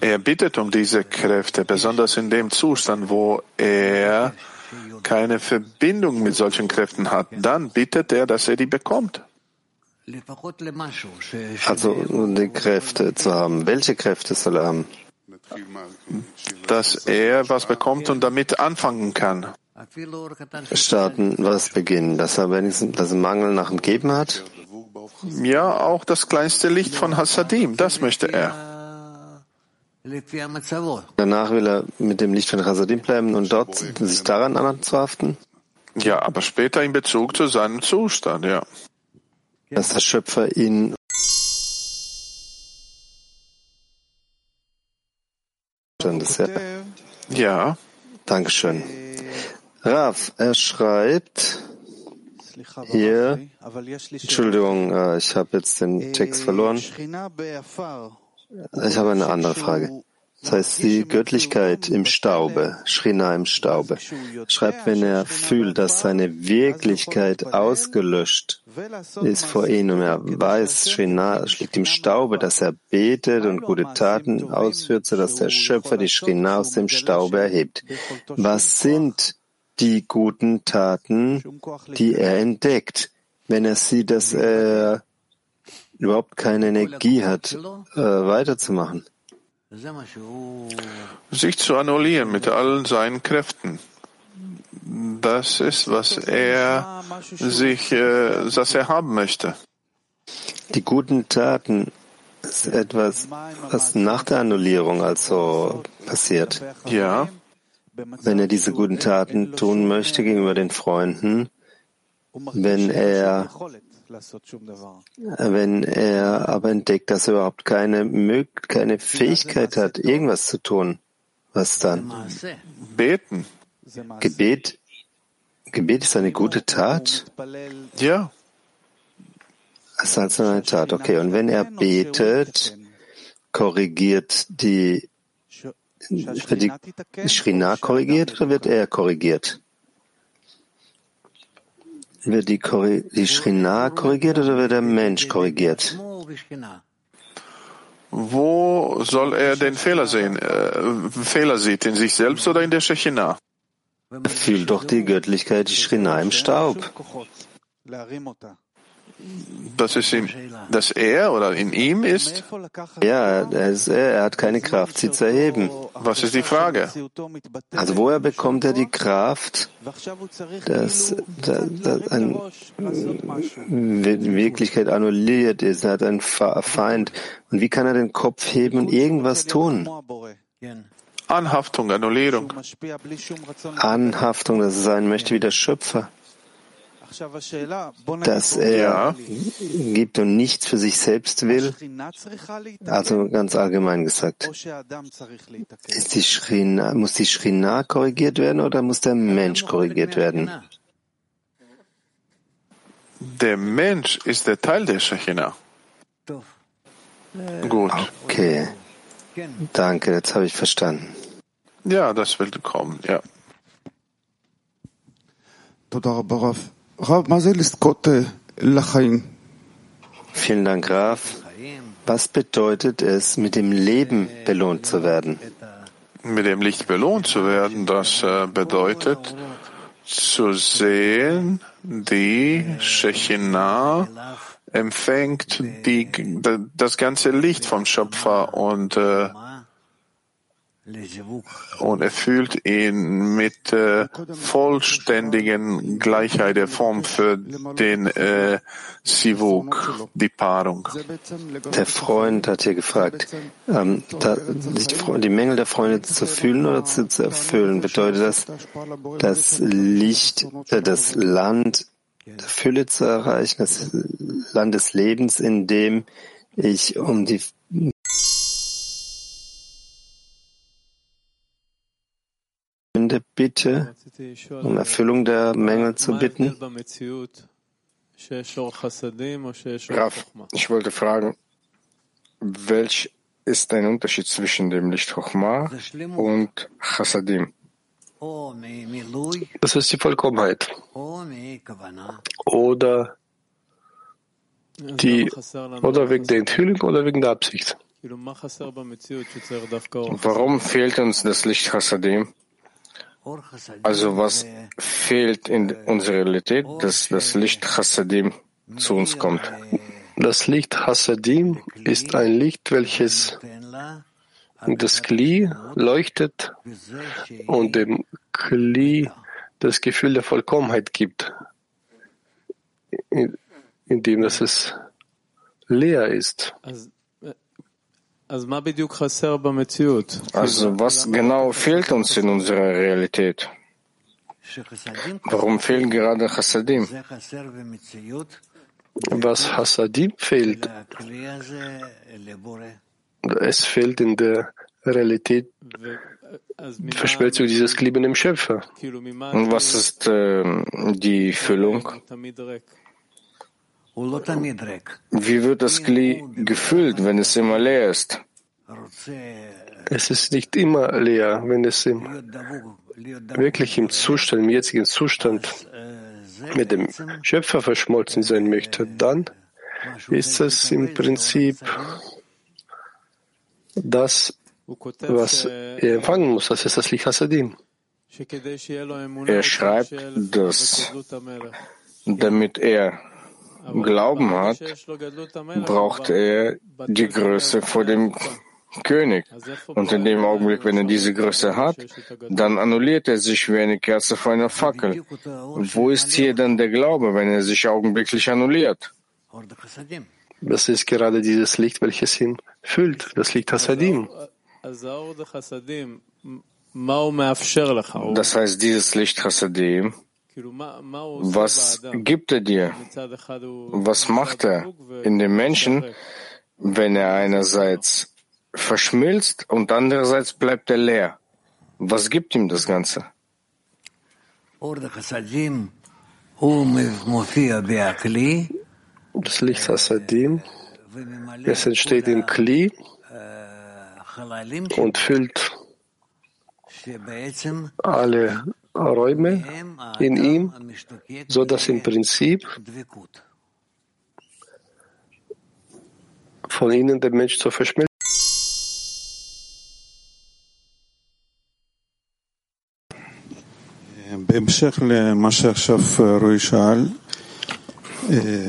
Er bittet um diese Kräfte, besonders in dem Zustand, wo er keine Verbindung mit solchen Kräften hat. Dann bittet er, dass er die bekommt. Also die Kräfte zu haben. Welche Kräfte soll er haben? Dass er was bekommt und damit anfangen kann. Starten, was beginnen, dass er wenigstens dass er Mangel nach dem Geben hat? Ja, auch das kleinste Licht von Hasadim, das möchte er. Danach will er mit dem Licht von Chasadim bleiben und dort sich daran anzuhaften? Ja, aber später in Bezug zu seinem Zustand, ja. Dass der Schöpfer ihn ja. Dankeschön. Raf, er schreibt hier, Entschuldigung, äh, ich habe jetzt den Text verloren. Ich habe eine andere Frage. Das heißt, die Göttlichkeit im Staube, Shrina im Staube, schreibt, wenn er fühlt, dass seine Wirklichkeit ausgelöscht ist vor ihm und er weiß, Shrina liegt im Staube, dass er betet und gute Taten ausführt, sodass der Schöpfer die Shrina aus dem Staube erhebt. Was sind die guten Taten, die er entdeckt. Wenn er sieht, dass er überhaupt keine Energie hat, äh, weiterzumachen. Sich zu annullieren mit allen seinen Kräften. Das ist, was er sich, äh, was er haben möchte. Die guten Taten ist etwas, was nach der Annullierung also passiert. Ja. Wenn er diese guten Taten tun möchte gegenüber den Freunden, wenn er, wenn er aber entdeckt, dass er überhaupt keine, Mög keine Fähigkeit hat, irgendwas zu tun, was dann? Beten. Gebet, Gebet ist eine gute Tat? Ja. Es ist also eine Tat, okay. Und wenn er betet, korrigiert die, wird die Shrina korrigiert oder wird er korrigiert? Wird die, die Shrina korrigiert oder wird der Mensch korrigiert? Wo soll er den Fehler sehen? Äh, Fehler sieht in sich selbst oder in der Shechina? Fühlt doch die Göttlichkeit, die Shrina im Staub. Dass es in, dass er oder in ihm ist? Ja, er, ist, er hat keine Kraft, sie zu erheben. Was ist die Frage? Also woher bekommt er die Kraft, dass, dass, dass ein, in Wirklichkeit annulliert ist, er hat einen Feind. Und wie kann er den Kopf heben und irgendwas tun? Anhaftung, Annullierung. Anhaftung, dass er sein möchte wie der Schöpfer dass er gibt und nichts für sich selbst will, also ganz allgemein gesagt, die Schrina, muss die Schrina korrigiert werden oder muss der Mensch korrigiert werden? Der Mensch ist der Teil der Shechina. Gut. Okay. Danke, jetzt habe ich verstanden. Ja, das wird kommen, ja. Total Vielen Dank, Rav. Was bedeutet es, mit dem Leben belohnt zu werden? Mit dem Licht belohnt zu werden, das äh, bedeutet zu sehen, die Shechinah empfängt die, das ganze Licht vom Schöpfer und äh, und er fühlt ihn mit äh, vollständigen Gleichheit der Form für den äh, Sivuk, die Paarung. Der Freund hat hier gefragt, ähm, da, die, die Mängel der Freunde zu fühlen oder zu, zu erfüllen, bedeutet das, das Licht, äh, das Land der Fülle zu erreichen, das Land des Lebens, in dem ich um die Freunde bitte, um Erfüllung der Mängel zu bitten. Raf, ich wollte fragen, welch ist ein Unterschied zwischen dem Licht Chochma und Chassadim? Das ist die Vollkommenheit. Oder die, oder wegen der Enthüllung oder wegen der Absicht. Warum fehlt uns das Licht Chassadim? Also was fehlt in unserer Realität, dass das Licht Chassadim zu uns kommt? Das Licht Hasadim ist ein Licht, welches das Kli leuchtet und dem Kli das Gefühl der Vollkommenheit gibt, indem das es leer ist. Also was genau fehlt uns in unserer Realität? Warum fehlt gerade Chassadim? Was Hasadim fehlt, es fehlt in der Realität die Verschmelzung dieses mit dem Schöpfer. Und was ist äh, die Füllung? Wie wird das Kli gefüllt, wenn es immer leer ist? Es ist nicht immer leer, wenn es im, wirklich im Zustand, im jetzigen Zustand mit dem Schöpfer verschmolzen sein möchte, dann ist es im Prinzip das, was er empfangen muss. Das ist das Licht Hasadim. Er schreibt, dass damit er Glauben hat, braucht er die Größe vor dem König. Und in dem Augenblick, wenn er diese Größe hat, dann annulliert er sich wie eine Kerze vor einer Fackel. Wo ist hier dann der Glaube, wenn er sich augenblicklich annulliert? Das ist gerade dieses Licht, welches ihn füllt, das Licht Hasadim. Das heißt, dieses Licht Hasadim, was gibt er dir? Was macht er in dem Menschen, wenn er einerseits verschmilzt und andererseits bleibt er leer? Was gibt ihm das Ganze? Das Licht Hasadim, es entsteht im Kli und füllt alle Räume in ihm, so dass im Prinzip von ihnen der Mensch zur Verschmelzung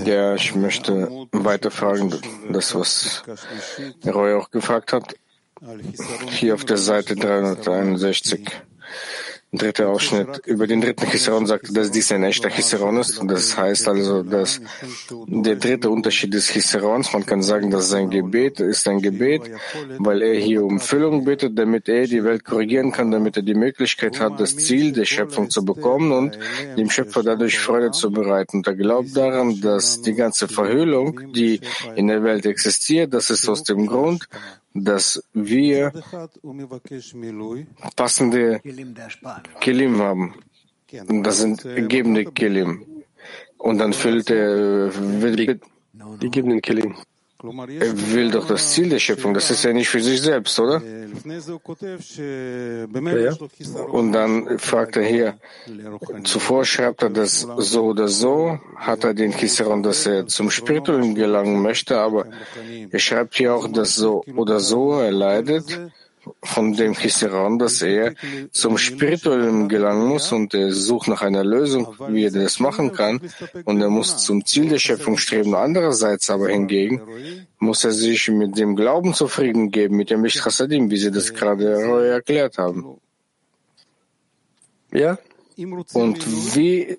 Ja, ich möchte weiter fragen, das, was Roy auch gefragt hat, hier auf der Seite 361 dritter Ausschnitt über den dritten Chisaron sagt, dass dies ein echter Chisaron ist. Das heißt also, dass der dritte Unterschied des Chisarons, man kann sagen, dass sein Gebet ist ein Gebet, weil er hier um Füllung bittet, damit er die Welt korrigieren kann, damit er die Möglichkeit hat, das Ziel der Schöpfung zu bekommen und dem Schöpfer dadurch Freude zu bereiten. Und er glaubt daran, dass die ganze Verhüllung, die in der Welt existiert, das ist aus dem Grund, dass wir passende Kelim haben. Das sind gebende Kelim. Und dann füllt er, die, die gebenden Kelim. Er will doch das Ziel der Schöpfung, das ist ja nicht für sich selbst, oder? Ja. Und dann fragt er hier, zuvor schreibt er das so oder so, hat er den Chisaron, dass er zum Spirituellen gelangen möchte, aber er schreibt hier auch, dass so oder so er leidet von dem Chisaron, dass er zum Spirituellen gelangen muss und er sucht nach einer Lösung, wie er das machen kann und er muss zum Ziel der Schöpfung streben. Andererseits aber hingegen muss er sich mit dem Glauben zufrieden geben, mit dem Licht Chassadim, wie Sie das gerade erklärt haben. Ja? Und wie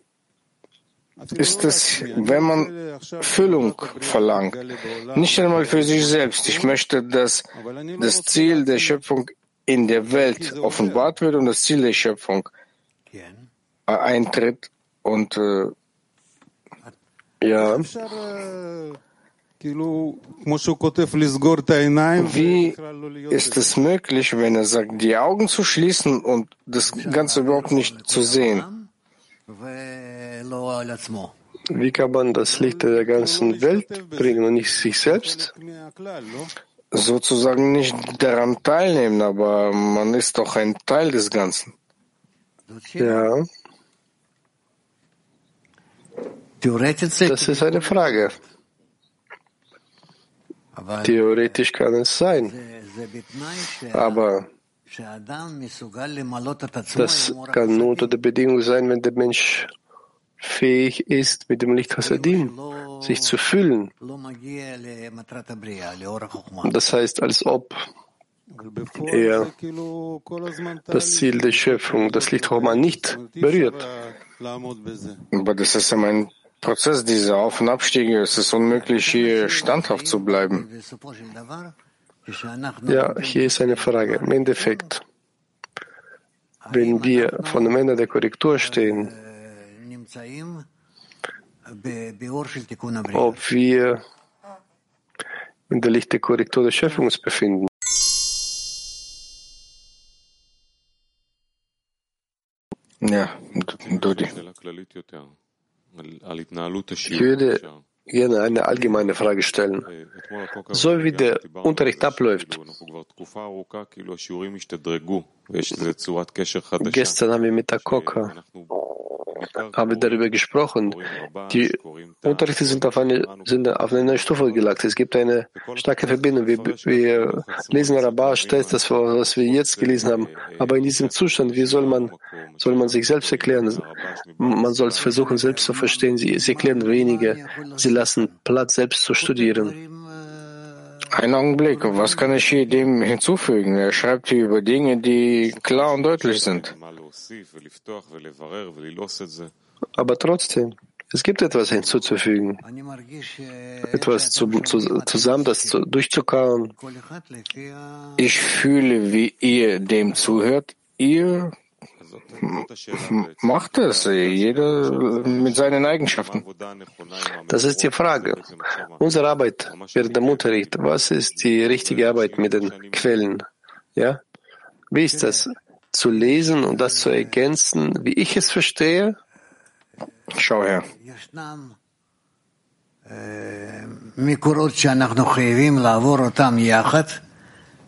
ist es, wenn man Füllung verlangt, nicht einmal für sich selbst. Ich möchte, dass das Ziel der Schöpfung in der Welt offenbart wird und das Ziel der Schöpfung eintritt und äh, ja. Wie ist es möglich, wenn er sagt, die Augen zu schließen und das Ganze überhaupt nicht zu sehen? Wie kann man das Licht der ganzen Welt bringen und nicht sich selbst? Sozusagen nicht daran teilnehmen, aber man ist doch ein Teil des Ganzen. Ja. Das ist eine Frage. Theoretisch kann es sein. Aber das kann nur unter der Bedingung sein, wenn der Mensch fähig ist, mit dem Licht Hasadim sich zu füllen. Das heißt, als ob er das Ziel der Schöpfung, das Licht Chorma, nicht berührt. Aber das ist ja mein Prozess, diese Auf- und Abstiege. Es ist unmöglich, hier standhaft zu bleiben. Ja, hier ist eine Frage. Im Endeffekt, wenn wir von dem Ende der Korrektur stehen, ob wir in der Licht der Korrektur der Schöpfung uns befinden. Ja, Dodi. Ich würde gerne eine allgemeine Frage stellen. So wie der Unterricht abläuft. Gestern haben wir mit der Koka habe darüber gesprochen. Die Unterrichte sind auf eine, sind auf eine neue Stufe gelagt. Es gibt eine starke Verbindung. Wir, wir lesen Rabash, das, das, was wir jetzt gelesen haben. Aber in diesem Zustand, wie soll man, soll man sich selbst erklären? Man soll es versuchen, selbst zu verstehen. Sie, sie erklären weniger. Sie lassen Platz, selbst zu studieren. Ein Augenblick, was kann ich hier dem hinzufügen? Er schreibt hier über Dinge, die klar und deutlich sind. Aber trotzdem, es gibt etwas hinzuzufügen, etwas zu, zu, zusammen, das zu, durchzukauen. Ich fühle, wie ihr dem zuhört. Ihr macht es, jeder mit seinen Eigenschaften. Das ist die Frage. Unsere Arbeit während dem Unterricht, was ist die richtige Arbeit mit den Quellen? Ja? Wie ist das? Zu lesen und das zu ergänzen, wie ich es verstehe? Schau her.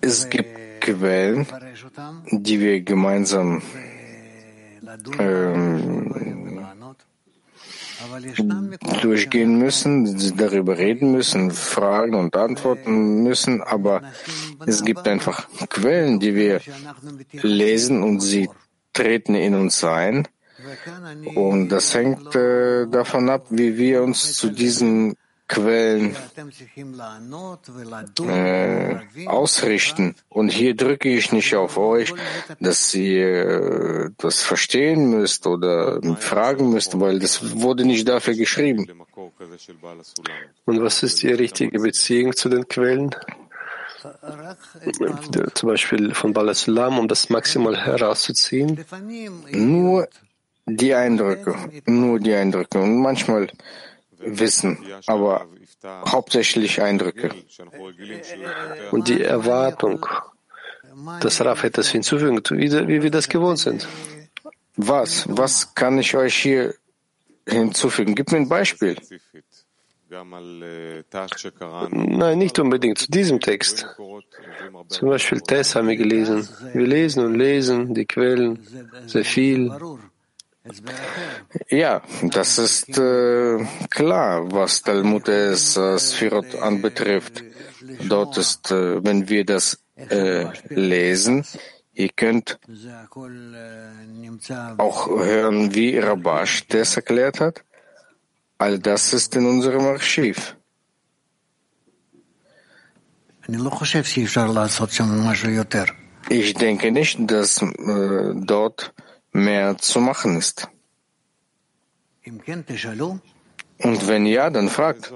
Es gibt Quellen, die wir gemeinsam durchgehen müssen, darüber reden müssen, fragen und antworten müssen, aber es gibt einfach Quellen, die wir lesen und sie treten in uns ein. Und das hängt äh, davon ab, wie wir uns zu diesen Quellen äh, ausrichten. Und hier drücke ich nicht auf euch, dass ihr äh, das verstehen müsst oder fragen müsst, weil das wurde nicht dafür geschrieben. Und was ist die richtige Beziehung zu den Quellen? Zum Beispiel von Balasulam, um das maximal herauszuziehen? Nur die Eindrücke, nur die Eindrücke. Und manchmal Wissen, aber hauptsächlich Eindrücke. Und die Erwartung, dass Raf etwas hinzufügt, wie, wie wir das gewohnt sind. Was? Was kann ich euch hier hinzufügen? Gib mir ein Beispiel. Nein, nicht unbedingt zu diesem Text. Zum Beispiel Tess haben wir gelesen. Wir lesen und lesen die Quellen sehr viel. Ja, das ist äh, klar, was Talmud es äh, Sphirot anbetrifft. Dort ist, äh, wenn wir das äh, lesen, ihr könnt auch hören, wie Rabash das erklärt hat. All das ist in unserem Archiv. Ich denke nicht, dass äh, dort mehr zu machen ist. Und wenn ja, dann fragt.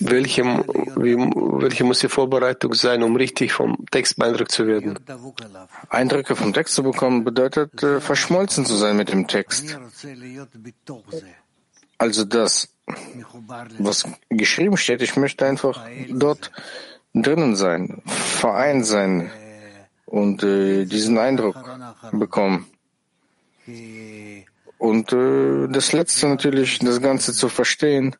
Welche, wie, welche muss die Vorbereitung sein, um richtig vom Text beeindruckt zu werden? Eindrücke vom Text zu bekommen bedeutet, äh, verschmolzen zu sein mit dem Text. Also das, was geschrieben steht, ich möchte einfach dort drinnen sein, vereint sein und äh, diesen Eindruck bekommen. Und äh, das Letzte natürlich, das Ganze zu verstehen,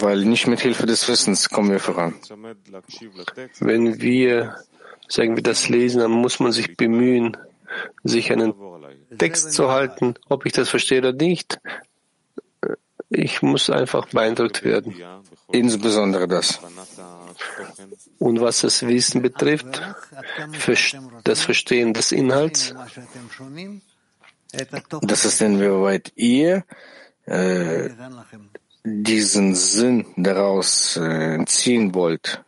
weil nicht mit Hilfe des Wissens kommen wir voran. Wenn wir, sagen wir, das lesen, dann muss man sich bemühen, sich einen Text zu halten, ob ich das verstehe oder nicht. Ich muss einfach beeindruckt werden. Insbesondere das. Und was das Wissen betrifft, das Verstehen des Inhalts, das ist inwieweit ihr äh, diesen Sinn daraus äh, ziehen wollt.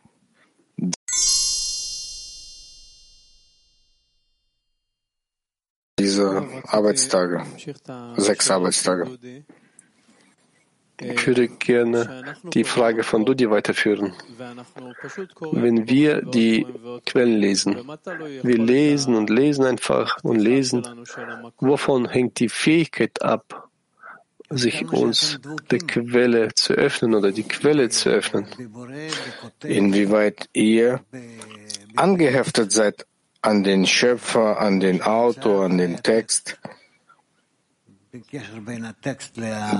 Diese Arbeitstage, sechs Arbeitstage. Ich würde gerne die Frage von Dudi weiterführen. Wenn wir die Quellen lesen, wir lesen und lesen einfach und lesen, wovon hängt die Fähigkeit ab, sich uns der Quelle zu öffnen oder die Quelle zu öffnen? Inwieweit ihr angeheftet seid an den Schöpfer, an den Autor, an den Text,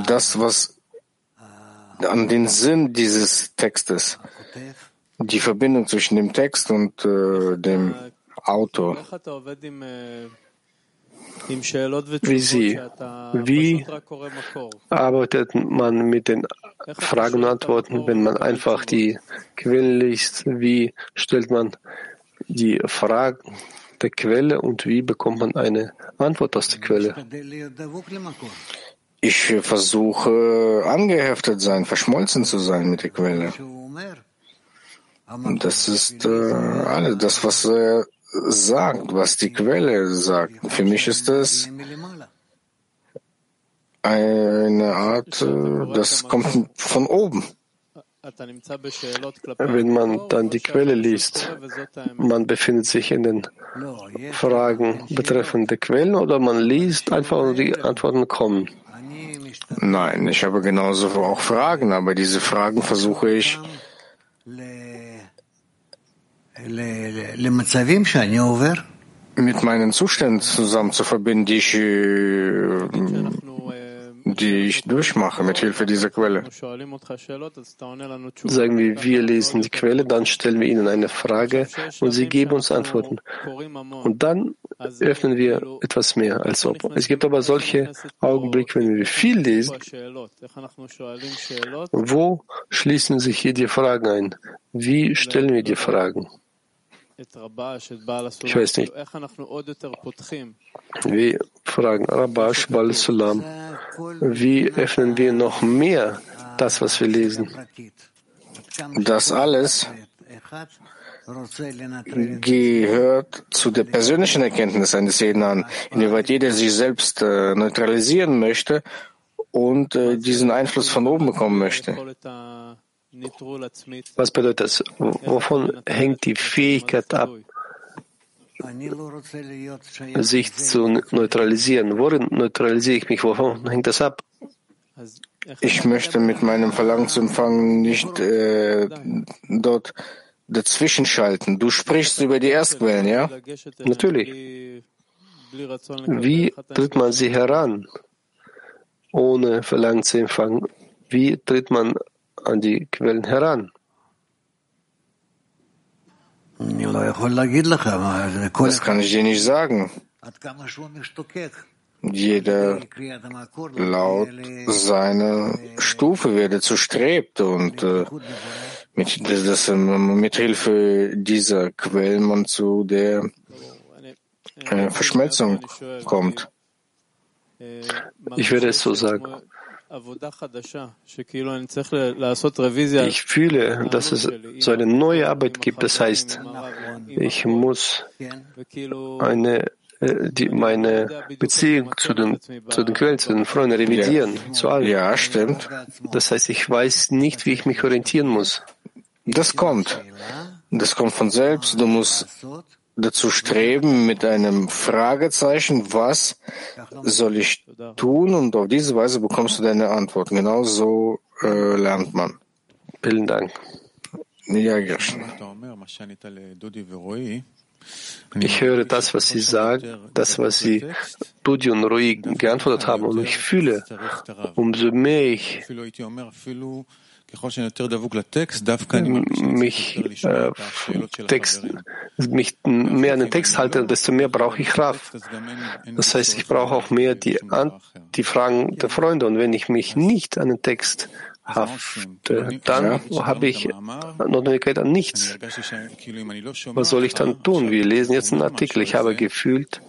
das, was an den Sinn dieses Textes, die Verbindung zwischen dem Text und äh, dem Autor. Wie Sie, wie arbeitet man mit den Fragen und Antworten, wenn man einfach die Quellen liest? Wie stellt man die Frage der Quelle und wie bekommt man eine Antwort aus der Quelle? Ich versuche angeheftet sein, verschmolzen zu sein mit der Quelle. Und das ist äh, alles, das, was er sagt, was die Quelle sagt. Für mich ist das eine Art, äh, das kommt von oben. Wenn man dann die Quelle liest, man befindet sich in den Fragen betreffend der Quellen oder man liest einfach und die Antworten kommen. Nein, ich habe genauso auch Fragen, aber diese Fragen versuche ich mit meinen Zuständen zusammen zu verbinden, die ich, äh, die ich durchmache mit Hilfe dieser Quelle. Sagen wir, wir lesen die Quelle, dann stellen wir ihnen eine Frage und sie geben uns Antworten. Und dann öffnen wir etwas mehr als ob. Es gibt aber solche Augenblicke, wenn wir viel lesen, wo schließen sich hier die Fragen ein? Wie stellen wir die Fragen? Ich weiß nicht. Wir fragen Rabash Bal Sulam, wie öffnen wir noch mehr das, was wir lesen? Das alles gehört zu der persönlichen Erkenntnis eines jeden an, inwieweit jeder sich selbst äh, neutralisieren möchte und äh, diesen Einfluss von oben bekommen möchte. Was bedeutet das? Wovon hängt die Fähigkeit ab, sich zu neutralisieren? Worin neutralisiere ich mich? Wovon hängt das ab? Ich möchte mit meinem Verlangen zu empfangen nicht äh, dort dazwischen schalten. Du sprichst über die Erstquellen, ja? Natürlich. Wie tritt man sie heran, ohne Verlangen zu empfangen? Wie tritt man an die Quellen heran. Das kann ich dir nicht sagen. Jeder laut seiner Stufe wird dazu strebt und äh, mit, dass mit Hilfe dieser Quellen man zu der äh, Verschmelzung kommt. Ich würde es so sagen. Ich fühle, dass es so eine neue Arbeit gibt. Das heißt, ich muss eine, äh, die, meine Beziehung zu den, zu den Quellen, zu den Freunden revidieren, ja. zu allen. Ja, stimmt. Das heißt, ich weiß nicht, wie ich mich orientieren muss. Das kommt. Das kommt von selbst. Du musst dazu streben mit einem Fragezeichen, was soll ich tun? Und auf diese Weise bekommst du deine Antwort. Genau so äh, lernt man. Vielen Dank. Ja, Gershon. Ich höre das, was Sie sagen, das, was Sie Dudi und Rui geantwortet haben, und ich fühle, umso mehr ich mich, äh, Text, mich mehr an den Text halte, desto mehr brauche ich Raf. Das heißt, ich brauche auch mehr die, die Fragen der Freunde. Und wenn ich mich nicht an den Text hafte, dann habe ich Notwendigkeit an nichts. Was soll ich dann tun? Wir lesen jetzt einen Artikel. Ich habe gefühlt,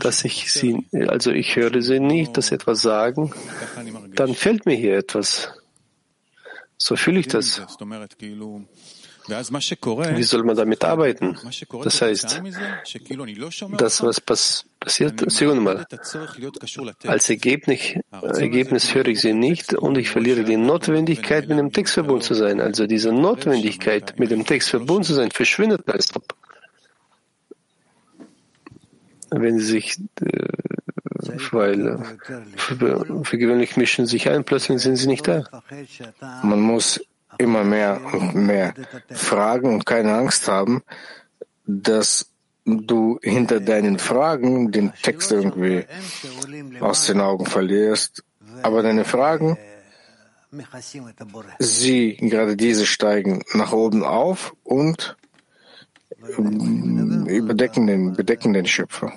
dass ich sie, also ich höre sie nicht, dass sie etwas sagen. Dann fällt mir hier etwas. So fühle ich das. Wie soll man damit arbeiten? Das heißt, das, was passiert, Sekunde mal, als Ergebnis, Ergebnis höre ich sie nicht und ich verliere die Notwendigkeit, mit dem Text verbunden zu sein. Also diese Notwendigkeit, mit dem Text verbunden zu sein, verschwindet als ob. Wenn sie sich äh, weil für, für gewöhnlich mischen sich ein, plötzlich sind sie nicht da. Man muss immer mehr und mehr fragen und keine Angst haben, dass du hinter deinen Fragen den Text irgendwie aus den Augen verlierst. Aber deine Fragen sie, gerade diese steigen nach oben auf und ähm, überdecken den, bedecken den Schöpfer.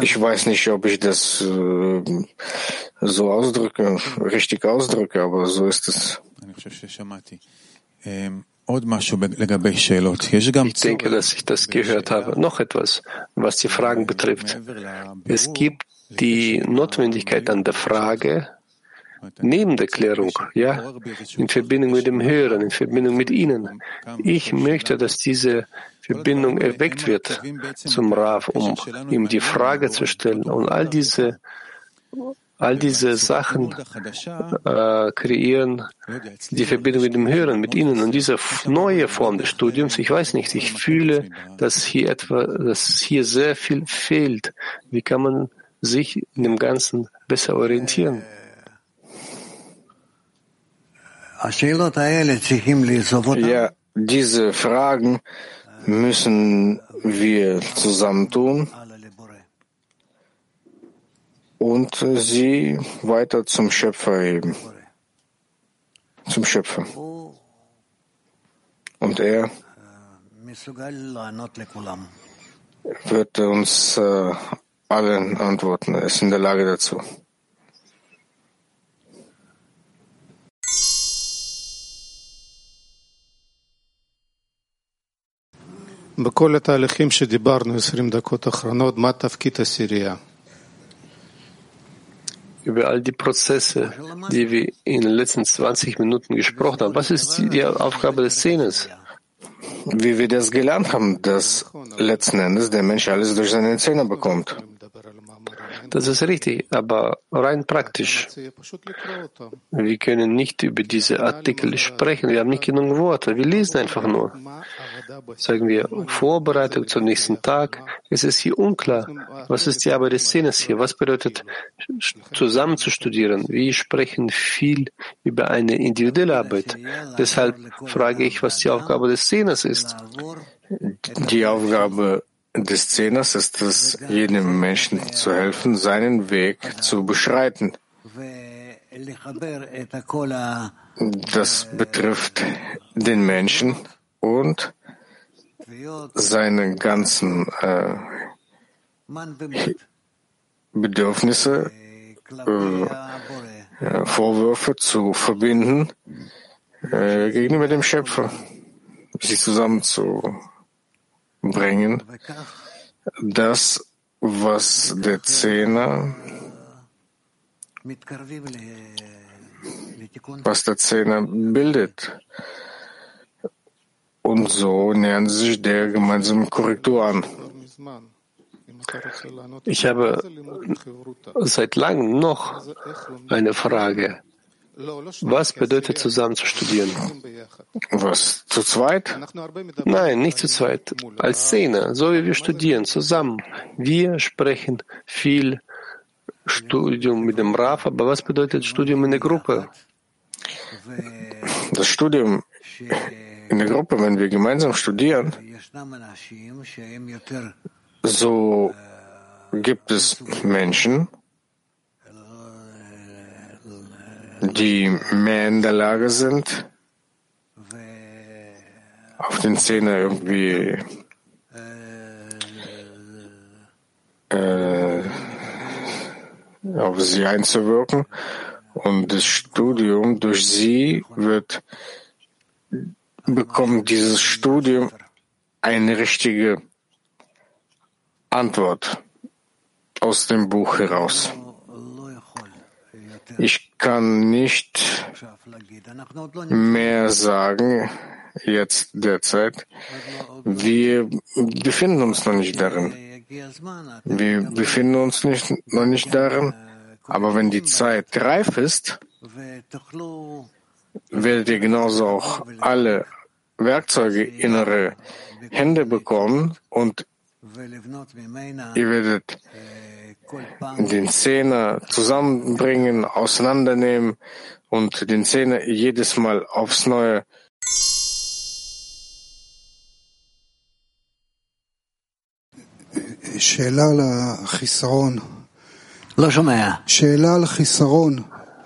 Ich weiß nicht, ob ich das äh, so ausdrücke, richtig ausdrücke, aber so ist es. Ich denke, dass ich das gehört habe. Noch etwas, was die Fragen betrifft. Es gibt die Notwendigkeit an der Frage, neben der Klärung, ja, in Verbindung mit dem Hören, in Verbindung mit Ihnen. Ich möchte, dass diese Verbindung erweckt wird zum Rav, um ihm die Frage zu stellen und all diese all diese Sachen äh, kreieren die Verbindung mit dem Hören, mit Ihnen und diese neue Form des Studiums. Ich weiß nicht, ich fühle, dass hier etwa, dass hier sehr viel fehlt. Wie kann man sich in dem Ganzen besser orientieren? Ja, diese Fragen müssen wir zusammentun und sie weiter zum Schöpfer heben. Zum Schöpfer. Und er wird uns äh, allen antworten. Er ist in der Lage dazu. בכל התהליכים שדיברנו 20 דקות אחרונות, מה תפקיד הסירייה? über all die Prozesse, die wir in den letzten 20 Minuten gesprochen haben. Was ist die, die Aufgabe des Szenes? Wie wir das gelernt haben, dass letzten Endes der Mensch alles durch seine Zähne bekommt. Das ist richtig, aber rein praktisch. Wir können nicht über diese Artikel sprechen. Wir haben nicht genug Worte. Wir lesen einfach nur. Sagen wir Vorbereitung zum nächsten Tag. Es ist hier unklar. Was ist die Arbeit des Szenes hier? Was bedeutet zusammen zu studieren? Wir sprechen viel über eine individuelle Arbeit. Deshalb frage ich, was die Aufgabe des Szenes ist. Die Aufgabe des Zehners ist es, jedem Menschen zu helfen, seinen Weg zu beschreiten. Das betrifft den Menschen und seine ganzen äh, Bedürfnisse, äh, Vorwürfe zu verbinden äh, gegenüber dem Schöpfer, sie zusammen zu bringen, das, was der Zehner, was der Zehner bildet. Und so nähern sie sich der gemeinsamen Korrektur an. Ich habe seit langem noch eine Frage. Was bedeutet zusammen zu studieren? Was? Zu zweit? Nein, nicht zu zweit. Als Szene, so wie wir studieren, zusammen. Wir sprechen viel Studium mit dem Raf, aber was bedeutet Studium in der Gruppe? Das Studium in der Gruppe, wenn wir gemeinsam studieren, so gibt es Menschen, die mehr in der Lage sind, auf den Zähne irgendwie äh, auf sie einzuwirken. Und das Studium durch sie wird, bekommt dieses Studium eine richtige Antwort aus dem Buch heraus. Ich kann nicht mehr sagen, jetzt derzeit. Wir befinden uns noch nicht darin. Wir befinden uns nicht, noch nicht darin. Aber wenn die Zeit reif ist, werdet ihr genauso auch alle Werkzeuge innere Hände bekommen und Ihr werdet den Zehner zusammenbringen, auseinandernehmen und den Zehner jedes Mal aufs Neue.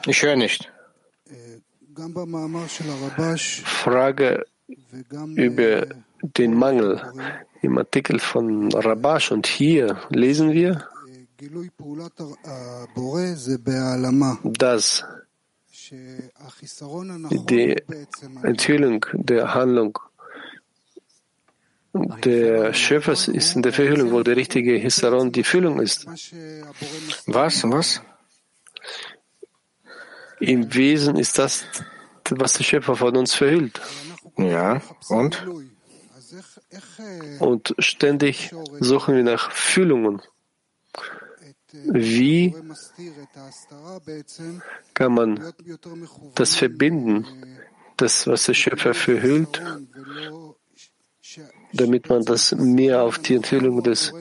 Ich höre nicht. Frage über den Mangel. Im Artikel von Rabash und hier lesen wir, dass die Enthüllung der Handlung der Schöpfers ist in der Verhüllung, wo der richtige Hisaron die Füllung ist. Was? Was? Im Wesen ist das, was der Schöpfer von uns verhüllt. Ja, und? Und ständig suchen wir nach Füllungen. Wie kann man das verbinden, das, was der Schöpfer verhüllt, damit man das mehr auf die Enthüllung des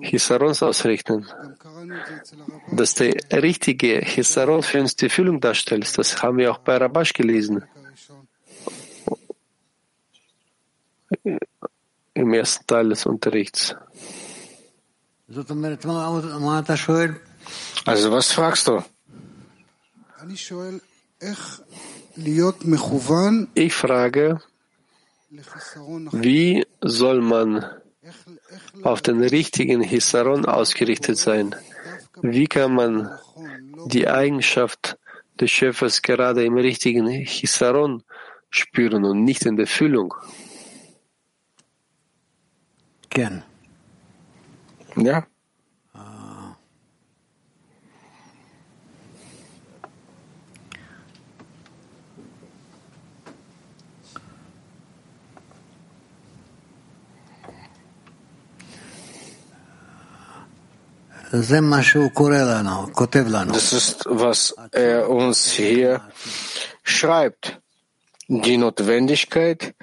Hisarons ausrechnen? Dass der richtige Hisaron für uns die Füllung darstellt, das haben wir auch bei Rabash gelesen. Im ersten Teil des Unterrichts. Also was fragst du? Ich frage, wie soll man auf den richtigen Hisaron ausgerichtet sein? Wie kann man die Eigenschaft des Schöpfers gerade im richtigen Hisaron spüren und nicht in der Füllung? Ja. Das ist, was er uns hier schreibt. Die Notwendigkeit,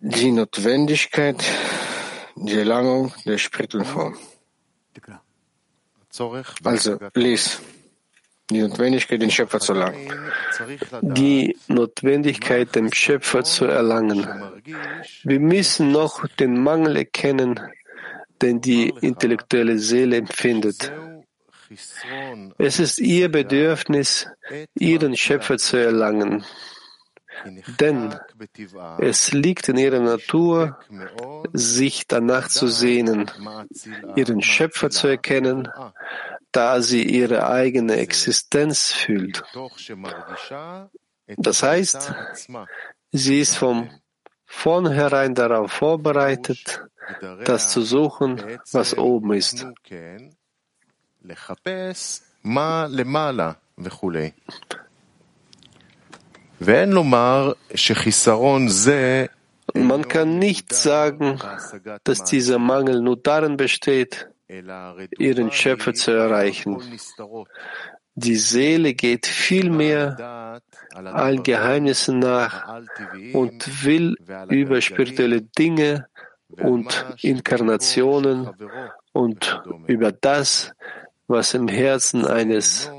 die Notwendigkeit, die Erlangung der Spiritualform. Also, lies. Die Notwendigkeit, den Schöpfer zu erlangen. Die Notwendigkeit, den Schöpfer zu erlangen. Wir müssen noch den Mangel erkennen, den die intellektuelle Seele empfindet. Es ist ihr Bedürfnis, ihren Schöpfer zu erlangen. Denn es liegt in ihrer Natur, sich danach zu sehnen, ihren Schöpfer zu erkennen, da sie ihre eigene Existenz fühlt. Das heißt, sie ist von vornherein darauf vorbereitet, das zu suchen, was oben ist. Man kann nicht sagen, dass dieser Mangel nur darin besteht, ihren Schöpfer zu erreichen. Die Seele geht vielmehr allen Geheimnissen nach und will über spirituelle Dinge und Inkarnationen und über das, was im Herzen eines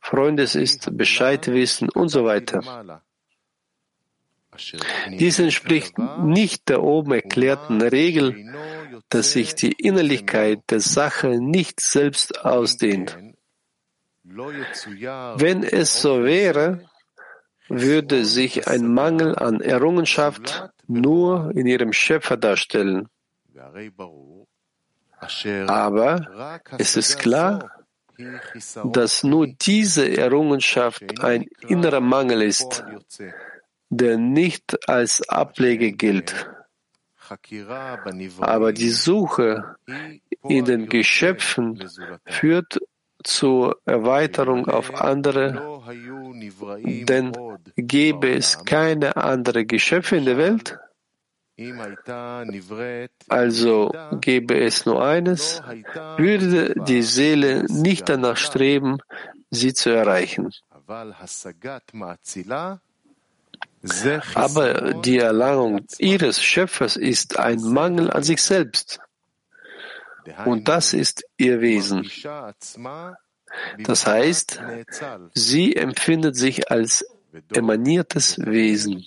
Freundes ist, Bescheid wissen und so weiter. Dies entspricht nicht der oben erklärten Regel, dass sich die Innerlichkeit der Sache nicht selbst ausdehnt. Wenn es so wäre, würde sich ein Mangel an Errungenschaft nur in ihrem Schöpfer darstellen. Aber es ist klar, dass nur diese Errungenschaft ein innerer Mangel ist, der nicht als Ablege gilt. Aber die Suche in den Geschöpfen führt zur Erweiterung auf andere, denn gäbe es keine andere Geschöpfe in der Welt, also gäbe es nur eines, würde die Seele nicht danach streben, sie zu erreichen. Aber die Erlangung ihres Schöpfers ist ein Mangel an sich selbst. Und das ist ihr Wesen. Das heißt, sie empfindet sich als emaniertes Wesen.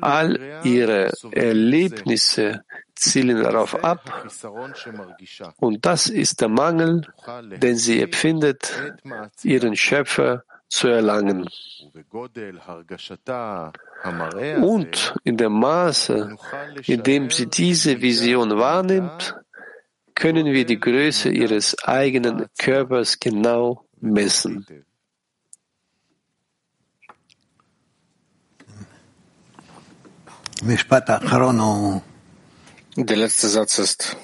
All ihre Erlebnisse zielen darauf ab, und das ist der Mangel, den sie empfindet, ihren Schöpfer zu erlangen. Und in dem Maße, in dem sie diese Vision wahrnimmt, können wir die Größe ihres eigenen Körpers genau messen. Der letzte Satz ist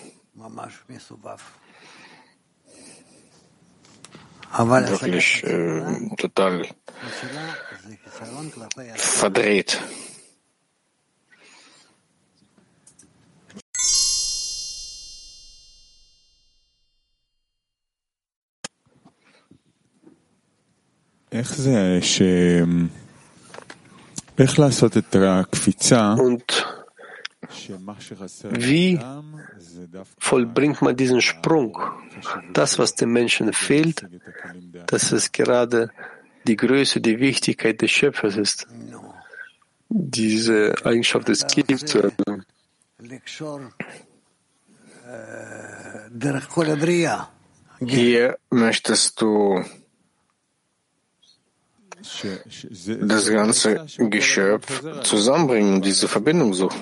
wirklich äh, total verdreht. איך זה ש... איך לעשות את הקפיצה Und wie vollbringt man diesen Sprung? Das, was dem Menschen fehlt, dass es gerade die Größe, die Wichtigkeit des Schöpfers ist. Diese Eigenschaft des Kiels zu erlangen. Hier möchtest du das ganze Geschöpf zusammenbringen, diese Verbindung suchen.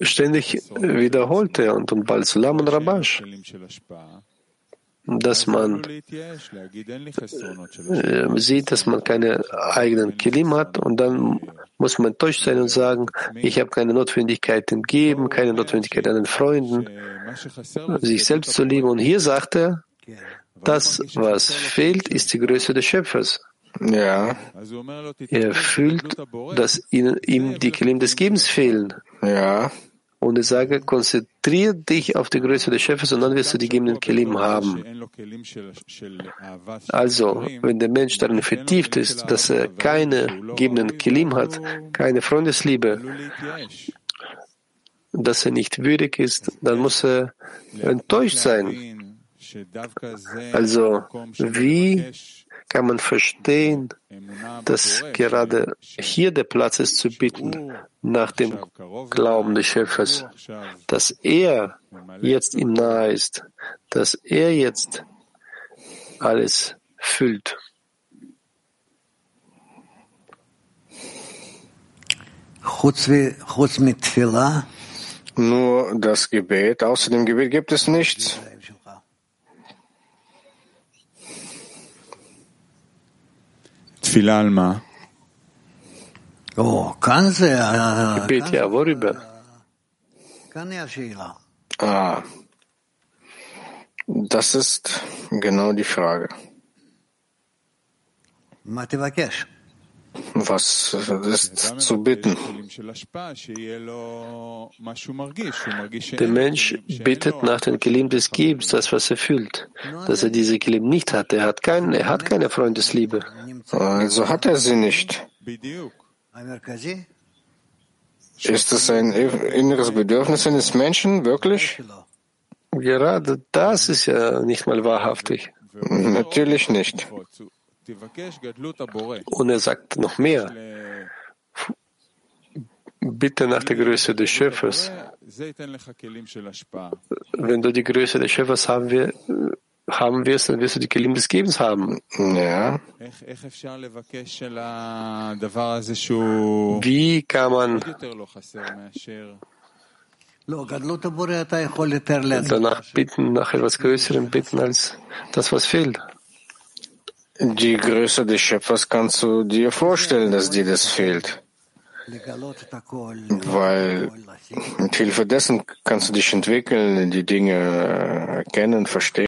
Ständig wiederholt er und bald Sulam und Rabash, dass man äh, sieht, dass man keine eigenen Kilim hat und dann muss man enttäuscht sein und sagen, ich habe keine Notwendigkeit im Geben, keine Notwendigkeit an den Freunden, sich selbst zu lieben. Und hier sagt er, das, was fehlt, ist die Größe des Schöpfers. Ja, Er fühlt, dass ihnen, ihm die Kelim des Gebens fehlen. ja, Und ich sage, konzentriere dich auf die Größe des Schöpfers und dann wirst du die gebenden Kelim haben. Also, wenn der Mensch darin vertieft ist, dass er keine gebenden Kelim hat, keine Freundesliebe, dass er nicht würdig ist, dann muss er enttäuscht sein. Also, wie kann man verstehen, dass gerade hier der Platz ist zu bitten nach dem Glauben des Schöpfers, dass er jetzt ihm nahe ist, dass er jetzt alles füllt. nur das Gebet. Außer dem Gebet gibt es nichts. Oh, kann sie äh, ma? Gebet, ja, worüber? Äh, kann ja, Sheila. Ah, das ist genau die Frage. Was ist zu bitten? Der Mensch bittet nach den Kelim des Gebens, das, was er fühlt. Dass er diese Kelim nicht hat. Er hat, kein, er hat keine Freundesliebe. Also hat er sie nicht. Ist es ein inneres Bedürfnis eines Menschen, wirklich? Gerade das ist ja nicht mal wahrhaftig. Natürlich nicht. Und er sagt noch mehr. Bitte nach der Größe des Schöpfers. Wenn du die Größe des Schöpfers haben, wir, haben wirst, dann wirst du die Kelim des Gebens haben. Ja. Wie kann man danach bitten, nach etwas Größerem bitten als das, was fehlt? Die Größe des Schöpfers kannst du dir vorstellen, dass dir das fehlt. Weil mit Hilfe dessen kannst du dich entwickeln, die Dinge erkennen, verstehen.